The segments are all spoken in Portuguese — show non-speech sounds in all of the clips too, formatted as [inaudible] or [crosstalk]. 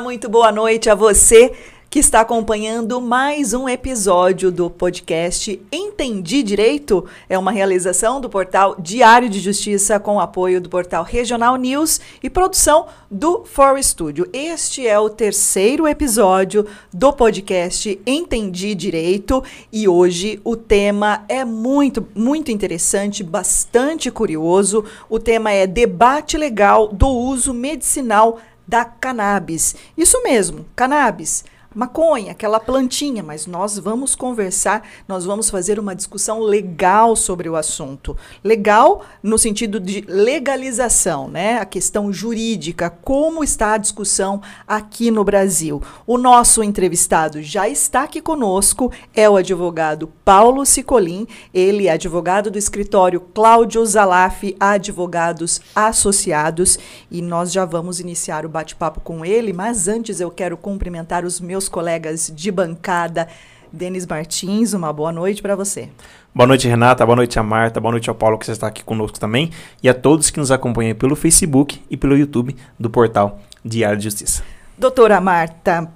muito boa noite a você que está acompanhando mais um episódio do podcast Entendi Direito. É uma realização do portal Diário de Justiça com apoio do portal Regional News e produção do For Studio. Este é o terceiro episódio do podcast Entendi Direito e hoje o tema é muito, muito interessante, bastante curioso. O tema é debate legal do uso medicinal da cannabis. Isso mesmo, cannabis maconha, aquela plantinha, mas nós vamos conversar, nós vamos fazer uma discussão legal sobre o assunto. Legal no sentido de legalização, né? A questão jurídica, como está a discussão aqui no Brasil. O nosso entrevistado já está aqui conosco, é o advogado Paulo Cicolin, ele é advogado do escritório Cláudio Zalaf Advogados Associados, e nós já vamos iniciar o bate-papo com ele, mas antes eu quero cumprimentar os meus meus colegas de bancada. Denis Martins, uma boa noite para você. Boa noite, Renata. Boa noite a Marta. Boa noite ao Paulo, que você está aqui conosco também. E a todos que nos acompanham pelo Facebook e pelo YouTube do portal Diário de Justiça. Doutora Marta,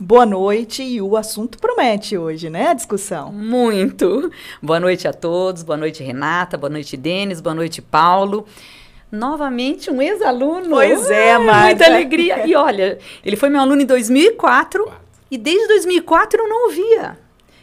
boa noite. E o assunto promete hoje, né? A discussão. Muito. Boa noite a todos. Boa noite, Renata. Boa noite, Denis. Boa noite, Paulo novamente um ex-aluno. Pois é, Marta. Muita alegria. E olha, ele foi meu aluno em 2004 Quatro. E desde 2004 eu não o via.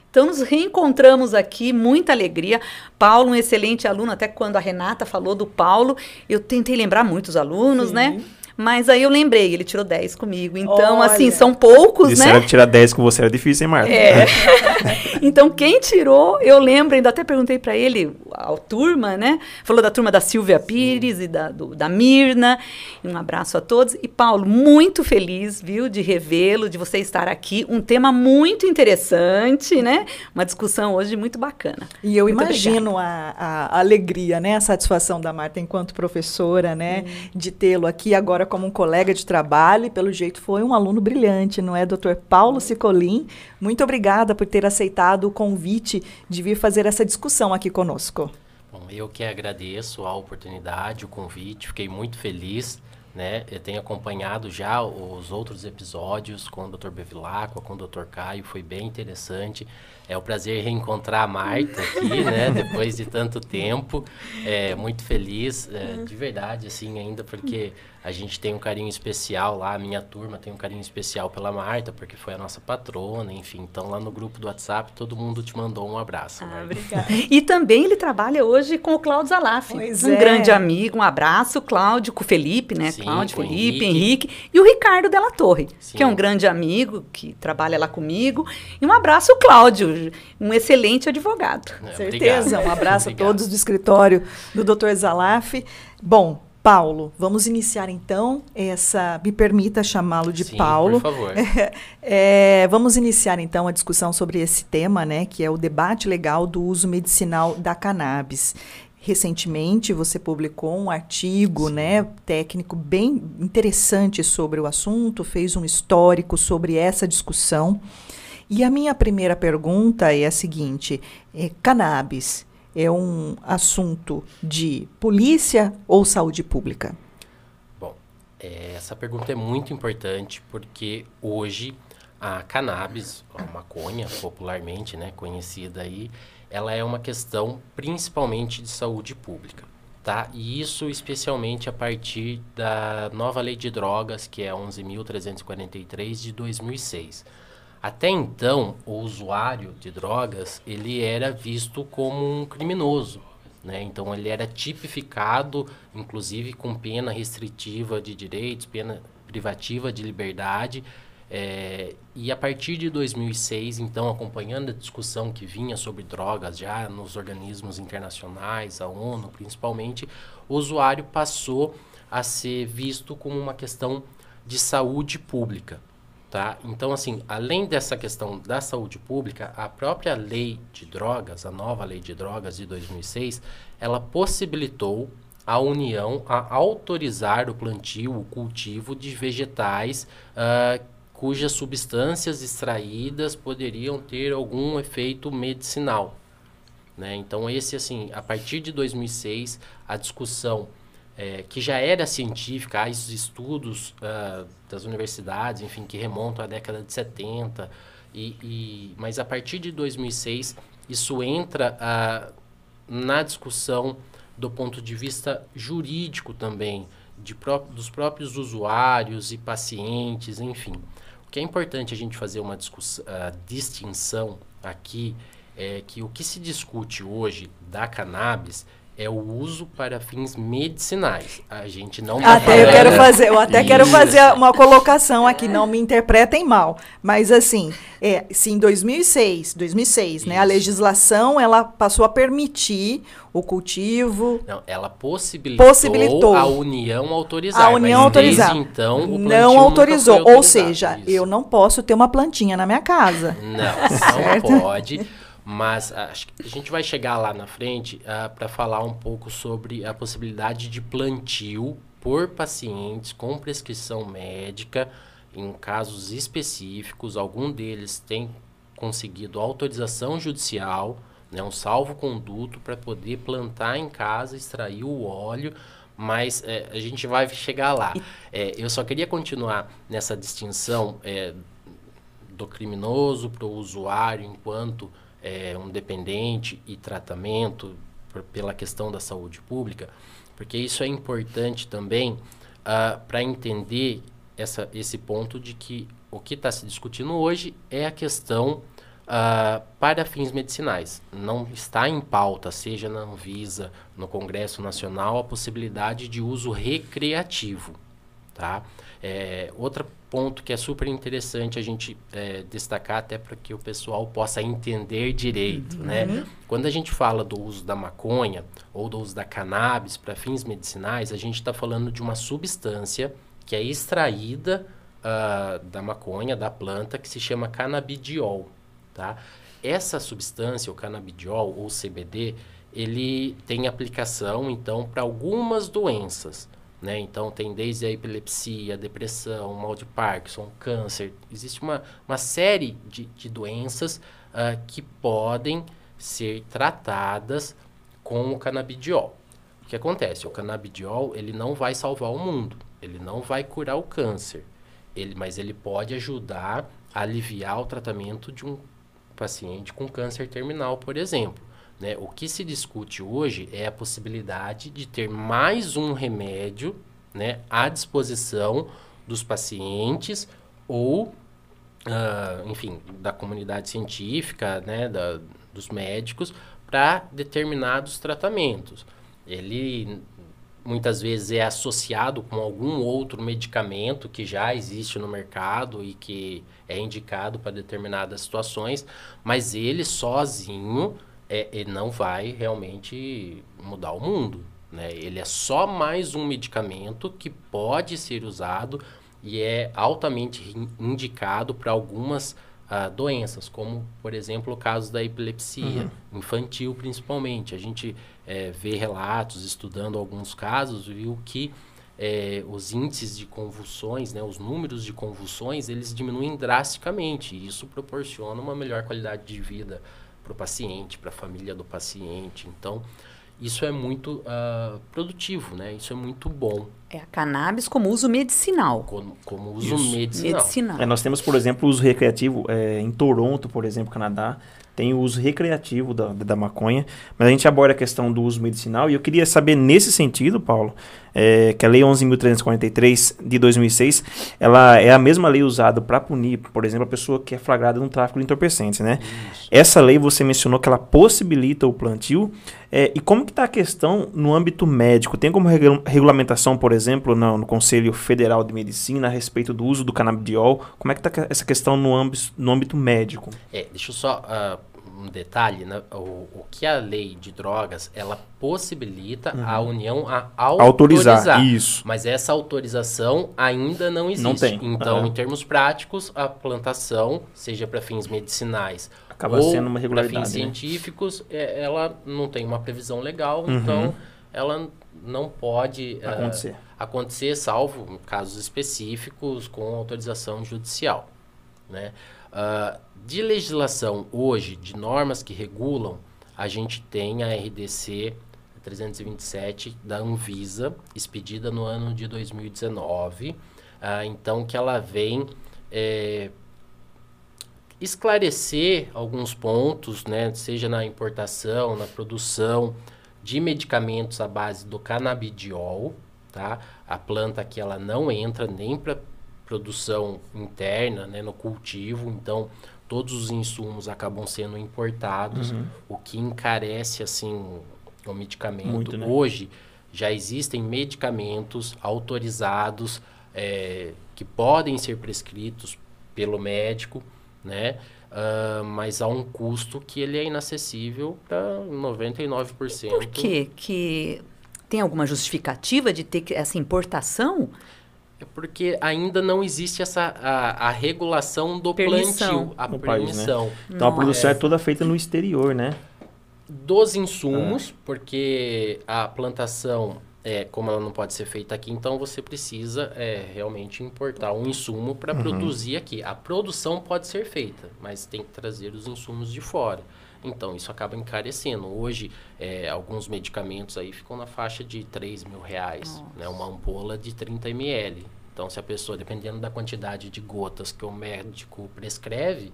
Então nos reencontramos aqui, muita alegria. Paulo, um excelente aluno, até quando a Renata falou do Paulo, eu tentei lembrar muitos alunos, né? Sim. né? Mas aí eu lembrei, ele tirou 10 comigo. Então, Olha. assim, são poucos, Disseram né? que tirar 10 com você era difícil, hein, Marta? É. [laughs] então, quem tirou, eu lembro, ainda até perguntei para ele, a turma, né? Falou da turma da Silvia Pires Sim. e da, do, da Mirna. Um abraço a todos. E, Paulo, muito feliz, viu, de revê-lo, de você estar aqui. Um tema muito interessante, né? Uma discussão hoje muito bacana. E eu muito imagino a, a, alegria, né? A satisfação da Marta enquanto professora, né? Hum. De tê-lo aqui agora como um colega de trabalho e, pelo jeito, foi um aluno brilhante, não é, doutor Paulo Cicolin? Muito obrigada por ter aceitado o convite de vir fazer essa discussão aqui conosco. Bom, eu que agradeço a oportunidade, o convite, fiquei muito feliz. Né? Eu tenho acompanhado já os outros episódios com o Dr. Bevilacqua, com o Dr. Caio, foi bem interessante. É um prazer reencontrar a Marta aqui, [laughs] né? Depois de tanto tempo. É, muito feliz, é, de verdade, assim, ainda porque a gente tem um carinho especial lá, a minha turma tem um carinho especial pela Marta, porque foi a nossa patrona, enfim. Então, lá no grupo do WhatsApp, todo mundo te mandou um abraço. Ah, obrigada. [laughs] e também ele trabalha hoje com o Cláudio Zalaf, pois um é. grande amigo. Um abraço, Cláudio, com o Felipe, né? Sim, Cláudio, Felipe, Henrique. Henrique. E o Ricardo Della Torre, Sim. que é um grande amigo, que trabalha lá comigo. E um abraço, Cláudio, um excelente advogado. É, Certeza. Obrigado. Um abraço a [laughs] todos do escritório do Dr. Zalaf. Bom, Paulo, vamos iniciar então essa. Me permita chamá-lo de Sim, Paulo. Por favor. [laughs] É, vamos iniciar então a discussão sobre esse tema, né? Que é o debate legal do uso medicinal da cannabis. Recentemente você publicou um artigo, Sim. né, técnico bem interessante sobre o assunto, fez um histórico sobre essa discussão. E a minha primeira pergunta é a seguinte: é, cannabis é um assunto de polícia ou saúde pública? Bom, é, essa pergunta é muito importante porque hoje a cannabis, a maconha, popularmente né, conhecida aí, ela é uma questão principalmente de saúde pública. Tá? E isso especialmente a partir da nova lei de drogas, que é 11.343 de 2006. Até então, o usuário de drogas ele era visto como um criminoso. Né? Então, ele era tipificado, inclusive com pena restritiva de direitos, pena privativa de liberdade. É, e a partir de 2006, então, acompanhando a discussão que vinha sobre drogas já nos organismos internacionais, a ONU principalmente, o usuário passou a ser visto como uma questão de saúde pública. Tá? Então, assim, além dessa questão da saúde pública, a própria lei de drogas, a nova lei de drogas de 2006, ela possibilitou a União a autorizar o plantio, o cultivo de vegetais uh, cujas substâncias extraídas poderiam ter algum efeito medicinal. Né? Então, esse, assim, a partir de 2006, a discussão é, que já era científica, há estudos uh, das universidades, enfim, que remontam à década de 70, e, e mas a partir de 2006 isso entra uh, na discussão do ponto de vista jurídico também, de pró dos próprios usuários e pacientes, enfim. O que é importante a gente fazer uma uh, distinção aqui é que o que se discute hoje da cannabis é o uso para fins medicinais. A gente não tá Até eu quero fazer, eu até Isso. quero fazer uma colocação aqui, não me interpretem mal, mas assim, é, se em 2006, 2006, né, a legislação ela passou a permitir o cultivo. Não, ela possibilitou, possibilitou. a União autorizar. A União autorizar. então, o não autorizou, ou seja, Isso. eu não posso ter uma plantinha na minha casa. Não, [laughs] não pode. Mas acho que a gente vai chegar lá na frente uh, ah, para falar um pouco sobre a possibilidade de plantio por pacientes com prescrição médica em casos específicos. Algum deles tem conseguido autorização judicial, né, um salvo-conduto para poder plantar em casa, extrair o óleo mas é, a gente vai chegar lá. É, eu só queria continuar nessa distinção é, do criminoso para o usuário enquanto é, um dependente e tratamento por, pela questão da saúde pública, porque isso é importante também uh, ah, para entender essa, esse ponto de que o que está se discutindo hoje é a questão uh, para fins medicinais. Não está em pauta, seja na Anvisa, no Congresso Nacional, a possibilidade de uso recreativo. Tá? É, outra ponto que é super interessante a gente é, destacar até para que o pessoal possa entender direito, uhum. né? Quando a gente fala do uso da maconha ou do uso da cannabis para fins medicinais, a gente está falando de uma substância que é extraída uh, da maconha, da planta, que se chama canabidiol, tá? Essa substância, o canabidiol ou CBD, ele tem aplicação, então, para algumas doenças. Né? Então, tem desde a epilepsia, depressão, mal de Parkinson, câncer. Existe uma, uma série de, de doenças uh, que podem ser tratadas com o canabidiol. O que acontece? O canabidiol ele não vai salvar o mundo, ele não vai curar o câncer, ele, mas ele pode ajudar a aliviar o tratamento de um paciente com câncer terminal, por exemplo. Né? O que se discute hoje é a possibilidade de ter mais um remédio né, à disposição dos pacientes ou, uh, enfim, da comunidade científica, né, da, dos médicos, para determinados tratamentos. Ele muitas vezes é associado com algum outro medicamento que já existe no mercado e que é indicado para determinadas situações, mas ele sozinho é, ele não vai realmente mudar o mundo. Né? Ele é só mais um medicamento que pode ser usado e é altamente indicado para algumas uh, doenças, como, por exemplo, o caso da epilepsia uhum. infantil, principalmente. A gente é, vê relatos, estudando alguns casos, viu que é, os índices de convulsões, né, os números de convulsões, eles diminuem drasticamente. E isso proporciona uma melhor qualidade de vida para o paciente, para a família do paciente. Então, isso é muito uh, produtivo, né? Isso é muito bom. É a cannabis como uso medicinal. Como, como uso isso. medicinal. medicinal. É, nós temos, por exemplo, o uso recreativo é, em Toronto, por exemplo, Canadá tem o uso recreativo da, da maconha, mas a gente aborda a questão do uso medicinal e eu queria saber nesse sentido, Paulo, é, que a Lei 11.343 de 2006, ela é a mesma lei usada para punir, por exemplo, a pessoa que é flagrada no tráfico de entorpecentes, né? Isso. Essa lei você mencionou que ela possibilita o plantio, é, e como que está a questão no âmbito médico? Tem como regulamentação, por exemplo, no, no, Conselho Federal de Medicina a respeito do uso do canabidiol? Como é que está essa questão no âmbito, no âmbito médico? É, deixa eu só uh, um detalhe, né? o, o que a lei de drogas, ela possibilita uhum. a União a autorizar, autorizar, Isso. Mas essa autorização ainda não existe. Não tem. Então, uhum. em termos práticos, a plantação, seja para fins medicinais Acaba ou sendo uma regularidade. Para fins né? científicos, é, ela não tem uma previsão legal, uhum. então ela não pode é, acontecer. acontecer, salvo casos específicos com autorização judicial. Né? Uh, de legislação hoje, de normas que regulam, a gente tem a RDC 327 da Anvisa, expedida no ano de 2019. Ah, então, que ela vem é, esclarecer alguns pontos, né, seja na importação, na produção de medicamentos à base do canabidiol, tá? A planta que ela não entra nem para produção interna, né, no cultivo, então todos os insumos acabam sendo importados, Uhum. o que encarece assim o medicamento. Muito, né? Hoje já existem medicamentos autorizados é, que podem ser prescritos pelo médico, né? Ah, mas há um custo que ele é inacessível para 99%. Por quê? Que tem alguma justificativa de ter que- essa importação? É porque ainda não existe essa a, a regulação do Permissão. plantio, a No país, né? permissão. Então a produção É. é toda feita no exterior, né? dos insumos, porque a plantação, é, como ela não pode ser feita aqui, então você precisa é, realmente importar um insumo para produzir aqui. A produção pode ser feita, mas tem que trazer os insumos de fora. Então, isso acaba encarecendo. Hoje, é, alguns medicamentos aí ficam na faixa de 3 mil reais, né? Uma ampola de 30 ml. Então, se a pessoa, dependendo da quantidade de gotas que o médico prescreve,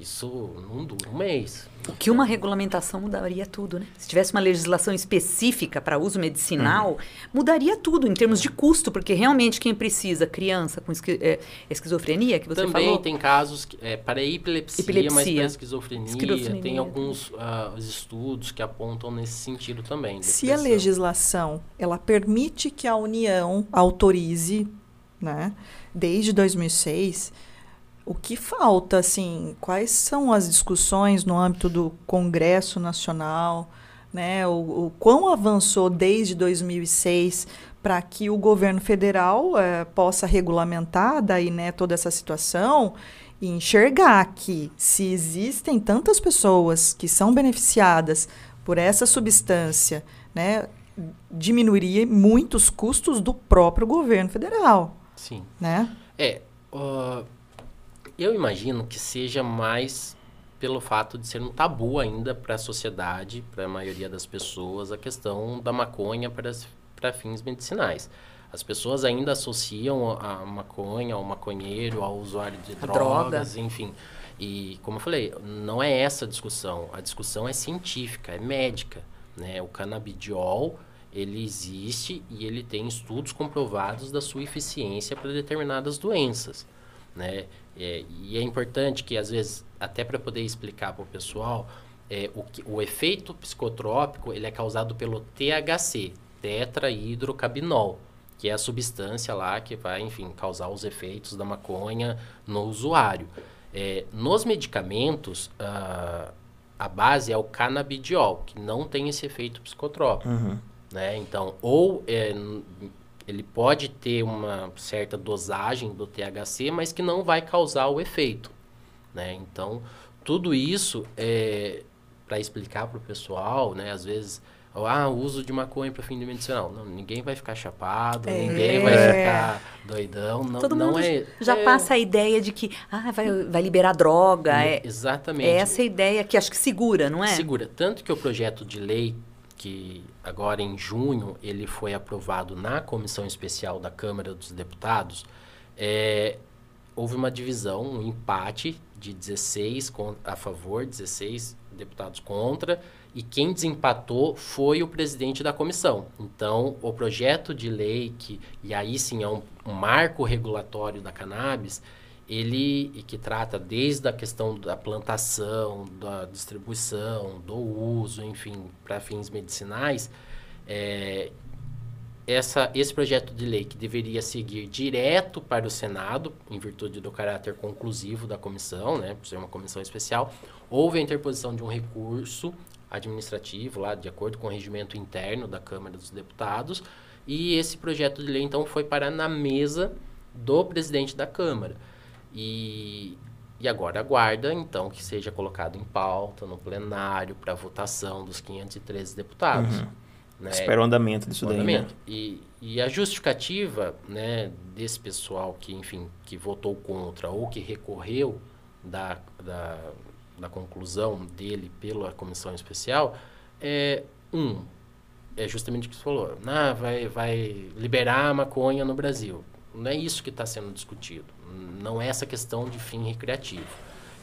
isso não dura um mês. Que uma regulamentação mudaria tudo, né? Se tivesse uma legislação específica para uso medicinal, Uhum. mudaria tudo em termos de custo, porque realmente quem precisa, criança com esqui- é, esquizofrenia, que você Também falou, tem casos que, é, para epilepsia, mas Epilepsia. para esquizofrenia, Esquizofrenia. tem alguns ah, os estudos que apontam nesse sentido também. Se a legislação ela permite que a União autorize, né, desde 2006, o que falta, assim, quais são as discussões no âmbito do Congresso Nacional, né, o, o quão avançou desde 2006 para que o governo federal eh, possa regulamentar daí, né, toda essa situação e enxergar que se existem tantas pessoas que são beneficiadas por essa substância, né, diminuiria muito os custos do próprio governo federal, Sim. né? É, ah, eu imagino que seja mais pelo fato de ser um tabu ainda para a sociedade, para a maioria das pessoas, a questão da maconha para, fins medicinais. As pessoas ainda associam a maconha ao maconheiro, ao usuário de A droga. drogas, enfim. E, como eu falei, não é essa a discussão. A discussão é científica, é médica. Né? O canabidiol, ele existe e ele tem estudos comprovados da sua eficiência para determinadas doenças. Né? É, e é importante que, às vezes, até para poder explicar para o pessoal, é, o, o efeito psicotrópico ele é causado pelo THC, tetrahidrocabinol, que é a substância lá que vai, enfim, causar os efeitos da maconha no usuário. É, nos medicamentos, ah, a base é o canabidiol, que não tem esse efeito psicotrópico. Uhum. Né? Então, ou é, ele pode ter uma certa dosagem do THC, mas que não vai causar o efeito. Né? Então, tudo isso é para explicar para o pessoal, né? Às vezes, ah, uso de maconha para fim de medicinal. Não, ninguém vai ficar chapado, É. ninguém vai ficar doidão. Não, todo não mundo é, já é- passa a ideia de que ah, vai, vai liberar droga. É, Exatamente. é essa a ideia que acho que segura, não é? Segura. Tanto que o projeto de lei, que agora em junho ele foi aprovado na comissão especial da Câmara dos Deputados, é, houve uma divisão, um empate de 16 con- a favor, 16 deputados contra, e quem desempatou foi o presidente da comissão. Então, o projeto de lei, que, e aí sim é um, um marco regulatório da cannabis, ele que trata desde a questão da plantação, da distribuição, do uso, enfim, para fins medicinais, é, essa, esse projeto de lei que deveria seguir direto para o Senado, em virtude do caráter conclusivo da comissão, né, por ser uma comissão especial, houve a interposição de um recurso administrativo, lá de acordo com o regimento interno da Câmara dos Deputados, e esse projeto de lei, então, foi parar na mesa do presidente da Câmara. E, e agora aguarda, então, que seja colocado em pauta, no plenário, para votação dos 513 deputados. né? Espera o andamento disso daí, né? Andamento. E, e a justificativa né, desse pessoal que, enfim, que votou contra ou que recorreu da, da, da conclusão dele pela comissão especial é, um, é justamente o que você falou. Ah, vai, vai liberar a maconha no Brasil. Não é isso que está sendo discutido. Não é essa questão de fim recreativo.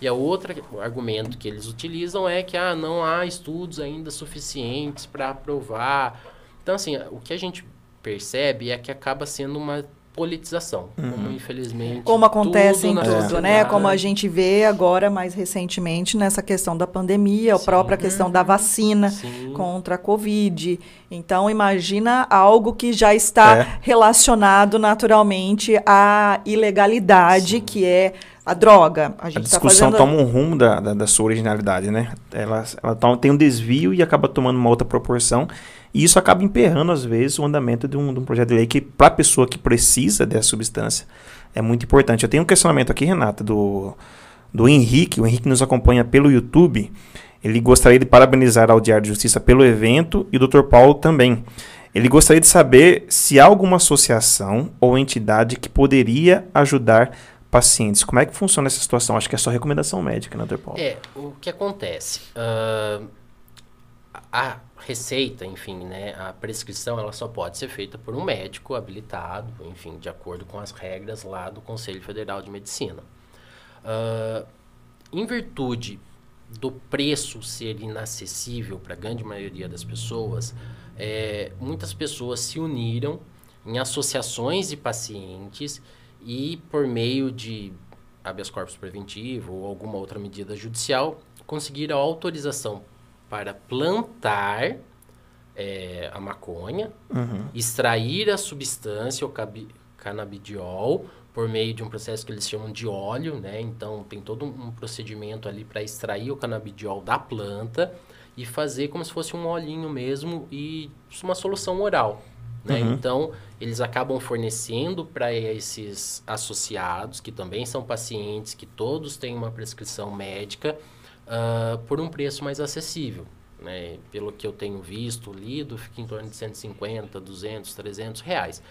E a outra argumento que eles utilizam é que ah, não há estudos ainda suficientes para aprovar. Então, assim, o que a gente percebe é que acaba sendo uma politização, uhum. como infelizmente. Como acontece em tudo, né? Como a gente vê agora mais recentemente nessa questão da pandemia, Sim. a própria questão da vacina Sim. contra a Covid. Então, imagina algo que já está é. relacionado naturalmente à ilegalidade, Sim. que é a droga. A, a tá discussão tá fazendo... toma um rumo da, da, da, sua originalidade, né? Ela, ela toma, tem um desvio e acaba tomando uma outra proporção. E isso acaba emperrando, às vezes, o andamento de um, de um projeto de lei que, para a pessoa que precisa dessa substância, é muito importante. Eu tenho um questionamento aqui, Renata, do, do Henrique. O Henrique nos acompanha pelo YouTube. Ele gostaria de parabenizar ao Diário de Justiça pelo evento e o Dr. Paulo também. Ele gostaria de saber se há alguma associação ou entidade que poderia ajudar pacientes. Como é que funciona essa situação? Acho que é só recomendação médica, né, Dr. Paulo? É, o que acontece? Uh, a receita, enfim, né, a prescrição, ela só pode ser feita por um médico habilitado, enfim, de acordo com as regras lá do Conselho Federal de Medicina. Uh, em virtude do preço ser inacessível para a grande maioria das pessoas, é, muitas pessoas se uniram em associações de pacientes e por meio de habeas corpus preventivo ou alguma outra medida judicial, conseguiram autorização para plantar é, a maconha, uhum. extrair a substância, o canabidiol, por meio de um processo que eles chamam de óleo, né? Então tem todo um procedimento ali para extrair o canabidiol da planta e fazer como se fosse um olhinho mesmo e uma solução oral. Né? Uhum. Então, eles acabam fornecendo para esses associados, que também são pacientes, que todos têm uma prescrição médica, uh, por um preço mais acessível. Né? Pelo que eu tenho visto, lido, fica em torno de 150, 200, 300 reais.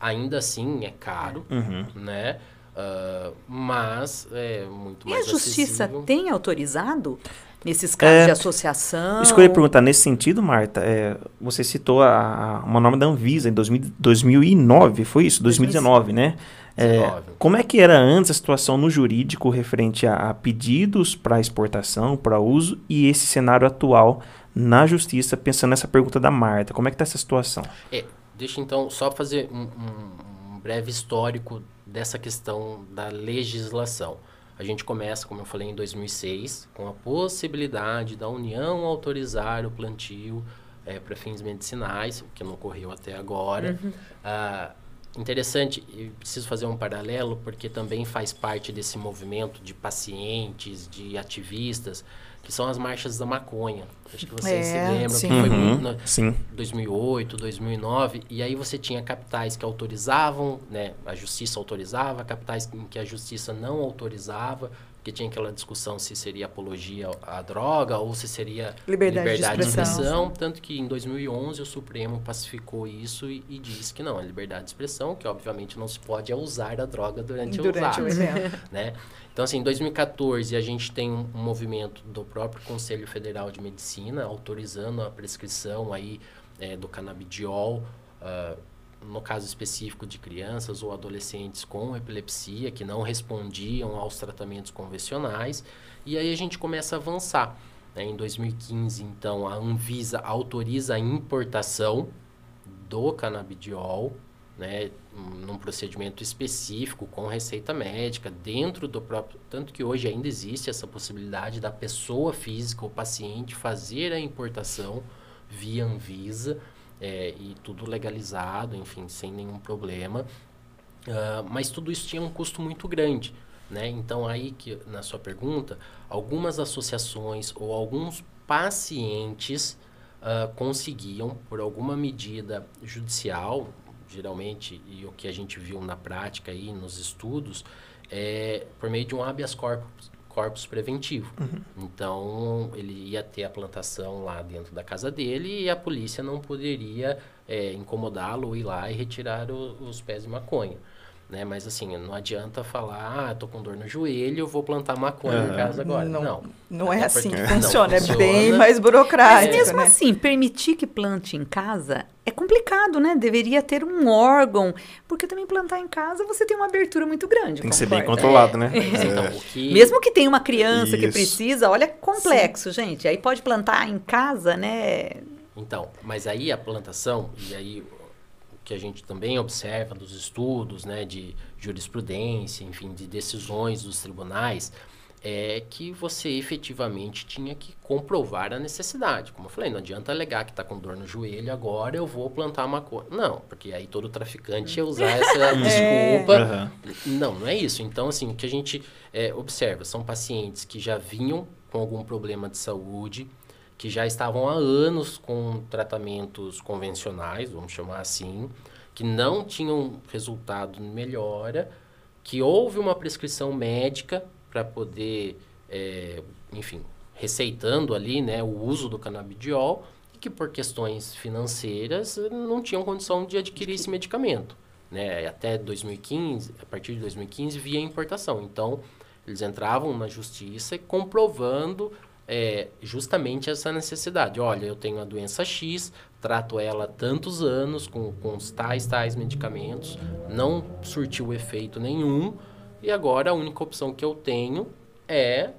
Ainda assim, é caro, uhum. né? Uh, mas é muito mais acessível. E a justiça acessível. tem autorizado nesses casos é, de associação? Isso que eu ia perguntar nesse sentido, Marta. É, você citou a, a, uma norma da Anvisa em 2000, 2009, foi isso? 2019, 2019. né? É, como é que era antes a situação no jurídico referente a, a pedidos para exportação, para uso, e esse cenário atual na justiça, pensando nessa pergunta da Marta? Como é que está essa situação? É, deixa então só fazer um, um, um breve histórico dessa questão da legislação. A gente começa, como eu falei, em 2006, com a possibilidade da União autorizar o plantio é, para fins medicinais, o que não ocorreu até agora. Uhum. Ah, interessante, e preciso fazer um paralelo, porque também faz parte desse movimento de pacientes, de ativistas, que são as marchas da maconha. Acho que vocês é, se lembram sim. que foi uhum, no, sim. 2008, 2009, e aí você tinha capitais que autorizavam, né, a justiça autorizava, capitais em que a justiça não autorizava, porque tinha aquela discussão se seria apologia à droga ou se seria liberdade, liberdade de, expressão. de, expressão. Tanto que em 2011 o Supremo pacificou isso e, e disse que não, é liberdade de expressão, que obviamente não se pode usar a droga durante, durante o evento. [laughs] Né? Então, assim, em 2014 a gente tem um, um, movimento do próprio Conselho Federal de Medicina autorizando a prescrição aí é, do canabidiol, uh, no caso específico de crianças ou adolescentes com epilepsia que não respondiam aos tratamentos convencionais. E aí a gente começa a avançar. Né? Em 2015, então, a Anvisa autoriza a importação do canabidiol né, num procedimento específico com receita médica dentro do próprio tanto que hoje ainda existe essa possibilidade da pessoa física ou paciente fazer a importação via Anvisa é, e tudo legalizado enfim sem nenhum problema. Uh, mas tudo isso tinha um custo muito grande né? Então aí que na sua pergunta algumas associações ou alguns pacientes uh, conseguiam por alguma medida judicial geralmente, e o que a gente viu na prática aí nos estudos, é por meio de um habeas corpus, corpus preventivo. Uhum. Então, ele ia ter a plantação lá dentro da casa dele e a polícia não poderia é, incomodá-lo, ir lá e retirar o, os pés de maconha. Né? Mas assim, não adianta falar, ah, tô com dor no joelho, vou plantar maconha em casa agora. Não, Não. não é assim que funciona, é funciona. bem mais Mas burocrático, mesmo né? assim, permitir que plante em casa é complicado, né? Deveria ter um órgão, porque também plantar em casa você tem uma abertura muito grande. Tem que ser bem concorda? controlado, né? Mas, É. então, o que... Mesmo que tenha uma criança que Isso. precisa, olha, é complexo, gente. Aí pode plantar em casa, né? Então, mas aí a plantação, e aí que a gente também observa dos estudos, né, de jurisprudência, enfim, de decisões dos tribunais, é que você efetivamente tinha que comprovar a necessidade. Como eu falei, não adianta alegar que está com dor no joelho, agora eu vou plantar maconha. Não, porque aí todo traficante ia usar essa [laughs] desculpa. Aham. Não, não é isso. Então, assim, o que a gente é, observa são pacientes que já vinham com algum problema de saúde, que já estavam há anos com tratamentos convencionais, vamos chamar assim, que não tinham resultado em melhora, que houve uma prescrição médica para poder, é, enfim, receitando ali né, o uso do canabidiol, e que por questões financeiras eh, não tinham condição de adquirir esse medicamento. Né? Até 2015, a partir de 2015, via importação. Então, eles entravam na justiça comprovando é, justamente essa necessidade. Olha, eu tenho a doença X, trato ela tantos anos com, com os tais, tais medicamentos, não surtiu efeito nenhum, e agora a única opção que eu tenho é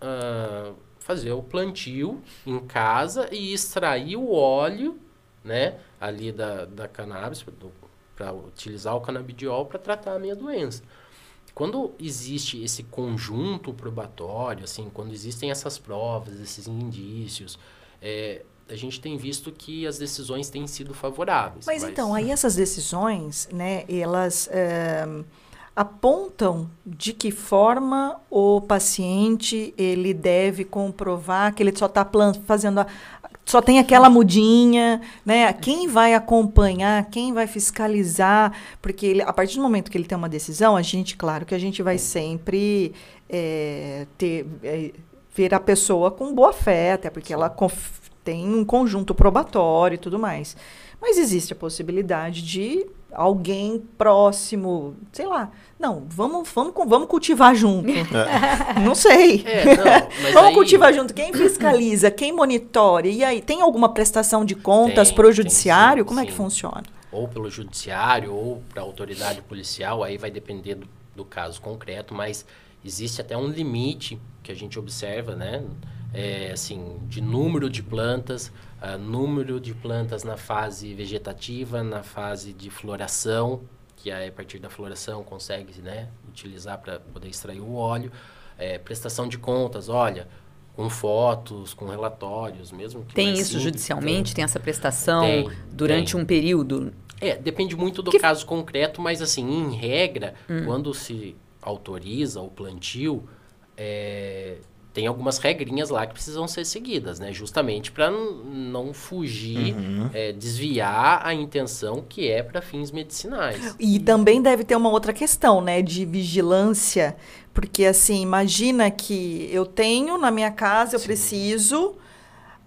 ah, fazer o plantio em casa e extrair o óleo, né, ali da, da cannabis, para utilizar o canabidiol para tratar a minha doença. Quando existe esse conjunto probatório, assim, quando existem essas provas, esses indícios, é, a gente tem visto que as decisões têm sido favoráveis. Mas então, aí essas decisões, né, elas eh, apontam de que forma o paciente ele deve comprovar que ele só está fazendo a, só tem aquela mudinha, né? Quem vai acompanhar, quem vai fiscalizar, porque ele, a partir do momento que ele tem uma decisão, a gente, claro, que a gente vai sempre eh, ter eh, ver a pessoa com boa fé, até porque ela tem um conjunto probatório e tudo mais. Mas existe a possibilidade de alguém próximo, sei lá, não, vamos, vamos, vamos cultivar junto. [laughs] [laughs] Não sei. É, não, mas [laughs] vamos aí- cultivar junto. Quem fiscaliza, quem monitore? E aí, tem alguma prestação de contas para o tem judiciário? sim, Como é que sim. funciona? ou pelo judiciário ou para a autoridade policial, aí vai depender do, do caso concreto, mas existe até um limite que a gente observa, né? É, assim, de número de plantas, ah, número de plantas na fase vegetativa, na fase de floração, que aí a partir da floração consegue né, utilizar para poder extrair o óleo, É, prestação de contas, olha, com fotos, com relatórios, mesmo que Tem é isso simples, judicialmente? Tem essa prestação Tem, durante tem. um período? é, depende muito do Que- caso concreto, mas assim, em regra, quando se autoriza o plantio, é, tem algumas regrinhas lá que precisam ser seguidas, né? Justamente para não fugir, é, desviar a intenção que é para fins medicinais. E também deve ter uma outra questão, né, de vigilância, porque assim, imagina que eu tenho na minha casa, eu Sim. preciso,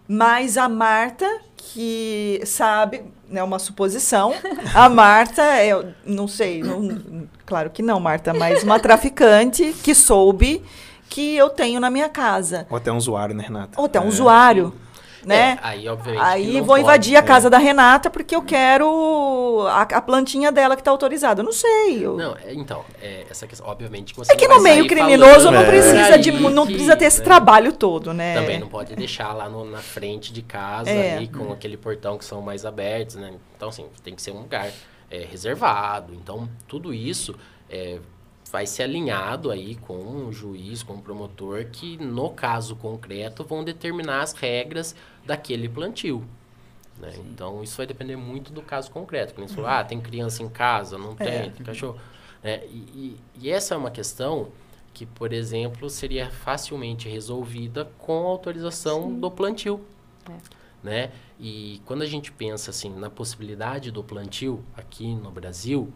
mas a Marta, que sabe, é uma suposição, a Marta, eu não sei, não- claro que não, Marta, mas uma traficante que soube que eu tenho na minha casa. Ou até um usuário, né, Renata? Ou até um É. usuário, né? É, aí, obviamente. Aí vou pode. invadir a casa da Renata porque eu quero a, a plantinha dela que está autorizada. Eu não sei. eu- Não, é, então, é, essa questão, obviamente que você é que não no meio criminoso falando não É. precisa de aí não que, precisa ter esse né, trabalho todo, né? Também não pode deixar lá no- na frente de casa, É. ali, com aquele portão que são mais abertos, né? Então, assim, tem que ser um lugar é, reservado. Então, tudo isso é, vai ser alinhado aí com o juiz, com o promotor, que no caso concreto vão determinar as regras daquele plantio. né? Então, isso vai depender muito do caso concreto. Como você falou, ah, tem criança em casa, não tem, É. tem cachorro. né? E, e- e essa é uma questão que, por exemplo, seria facilmente resolvida com a autorização do plantio. Né? E quando a gente pensa assim na possibilidade do plantio aqui no Brasil,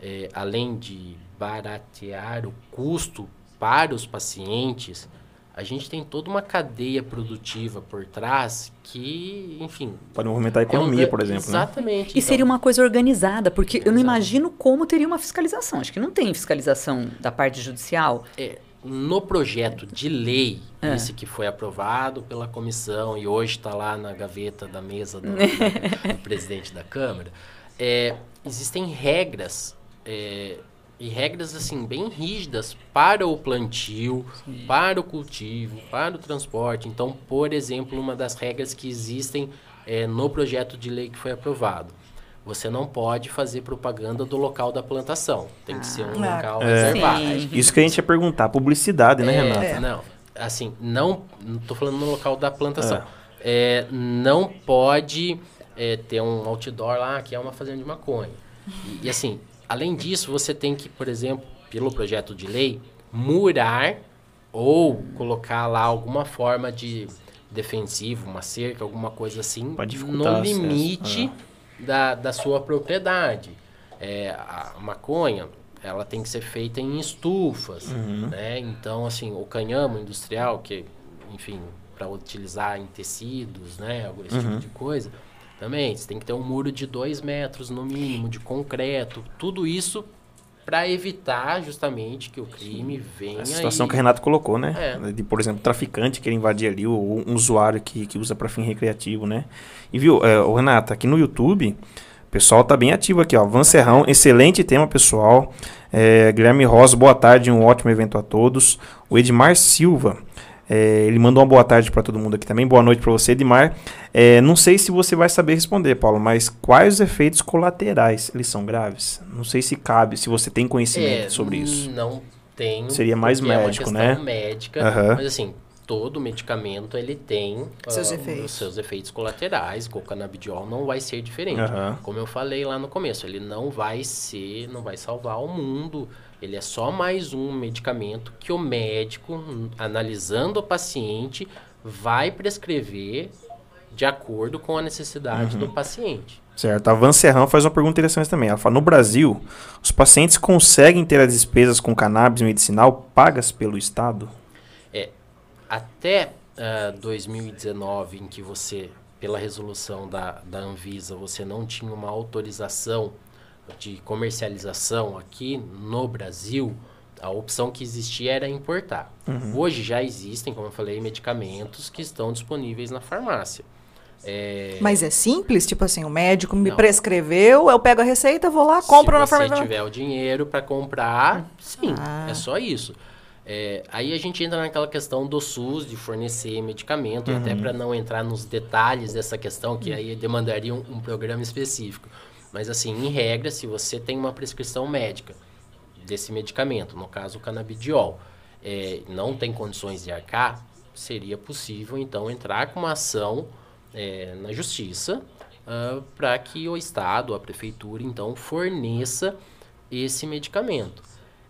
eh, além de baratear o custo para os pacientes, a gente tem toda uma cadeia produtiva por trás que, enfim. Pode movimentar a economia, é um, por exemplo. Exatamente. Né? E então, seria uma coisa organizada, porque exatamente. eu não imagino como teria uma fiscalização. Acho que não tem fiscalização da parte judicial. É, no projeto de lei, é. esse que foi aprovado pela comissão e hoje está lá na gaveta da mesa do, [laughs] do presidente da Câmara, é, existem regras. É, e regras assim bem rígidas para o plantio, Sim. para o cultivo, para o transporte. Então, por exemplo, uma das regras que existem é, no projeto de lei que foi aprovado, você não pode fazer propaganda do local da plantação. Tem que ah, ser um ah, local é, reservado. Sim. Isso que a gente ia perguntar, publicidade, né, é, Renata? É. Não, assim, não, estou falando no local da plantação. É. não pode ter um outdoor lá que é uma fazenda de maconha. E, e assim, Além disso, você tem que, por exemplo, pelo projeto de lei, murar ou colocar lá alguma forma de defensivo, uma cerca, alguma coisa assim, no limite ah. da, da sua propriedade. É, a maconha, ela tem que ser feita em estufas, uhum. né? Então, assim, o canhamo industrial, que, enfim, para utilizar em tecidos, né? Esse tipo uhum. tipo de coisa também, você tem que ter um muro de dois metros no mínimo, de concreto. Tudo isso para evitar justamente que o crime venha. A situação e... que o Renato colocou, né? É. De, por exemplo, traficante querer invadir ali, ou um usuário que, que usa para fim recreativo, né? E viu, é, o Renato, aqui no YouTube, o pessoal tá bem ativo aqui, ó. Van Serrão, excelente tema, pessoal. É, Guilherme Rosa, boa tarde, um ótimo evento a todos. O Edmar Silva. É, ele mandou uma boa tarde para todo mundo aqui também. Boa noite para você, Edmar. É, não sei se você vai saber responder, Paulo, mas quais os efeitos colaterais? Eles são graves? Não sei se cabe, se você tem conhecimento é, sobre isso. Não tenho. Seria mais médico, é né? médica, uhum. mas assim, todo medicamento ele tem seus, uh, efeitos. os seus efeitos colaterais. O canabidiol não vai ser diferente. Uhum. Como eu falei lá no começo, ele não vai ser, não vai salvar o mundo. Ele é só mais um medicamento que o médico, analisando o paciente, vai prescrever de acordo com a necessidade uhum. do paciente. Certo. A Van Serrão faz uma pergunta interessante também. Ela fala: no Brasil, os pacientes conseguem ter as despesas com cannabis medicinal pagas pelo Estado? É, até uh, ah, 2019, em que você, pela resolução da, da Anvisa, você não tinha uma autorização de comercialização aqui no Brasil, a opção que existia era importar. Uhum. Hoje já existem, como eu falei, medicamentos que estão disponíveis na farmácia. É... Mas é simples? Tipo assim, o médico me Não. prescreveu, eu pego a receita, vou lá, compro na farmácia. Se você tiver o dinheiro para comprar, sim, ah. é só isso. É, aí a gente entra naquela questão do SUS, de fornecer medicamento, uhum. até para não entrar nos detalhes dessa questão, que aí demandaria um, um programa específico. Mas assim, em regra, se você tem uma prescrição médica desse medicamento, no caso o canabidiol, é, não tem condições de arcar, seria possível então entrar com uma ação é, na justiça uh, ah, para que o Estado, a prefeitura, então forneça esse medicamento.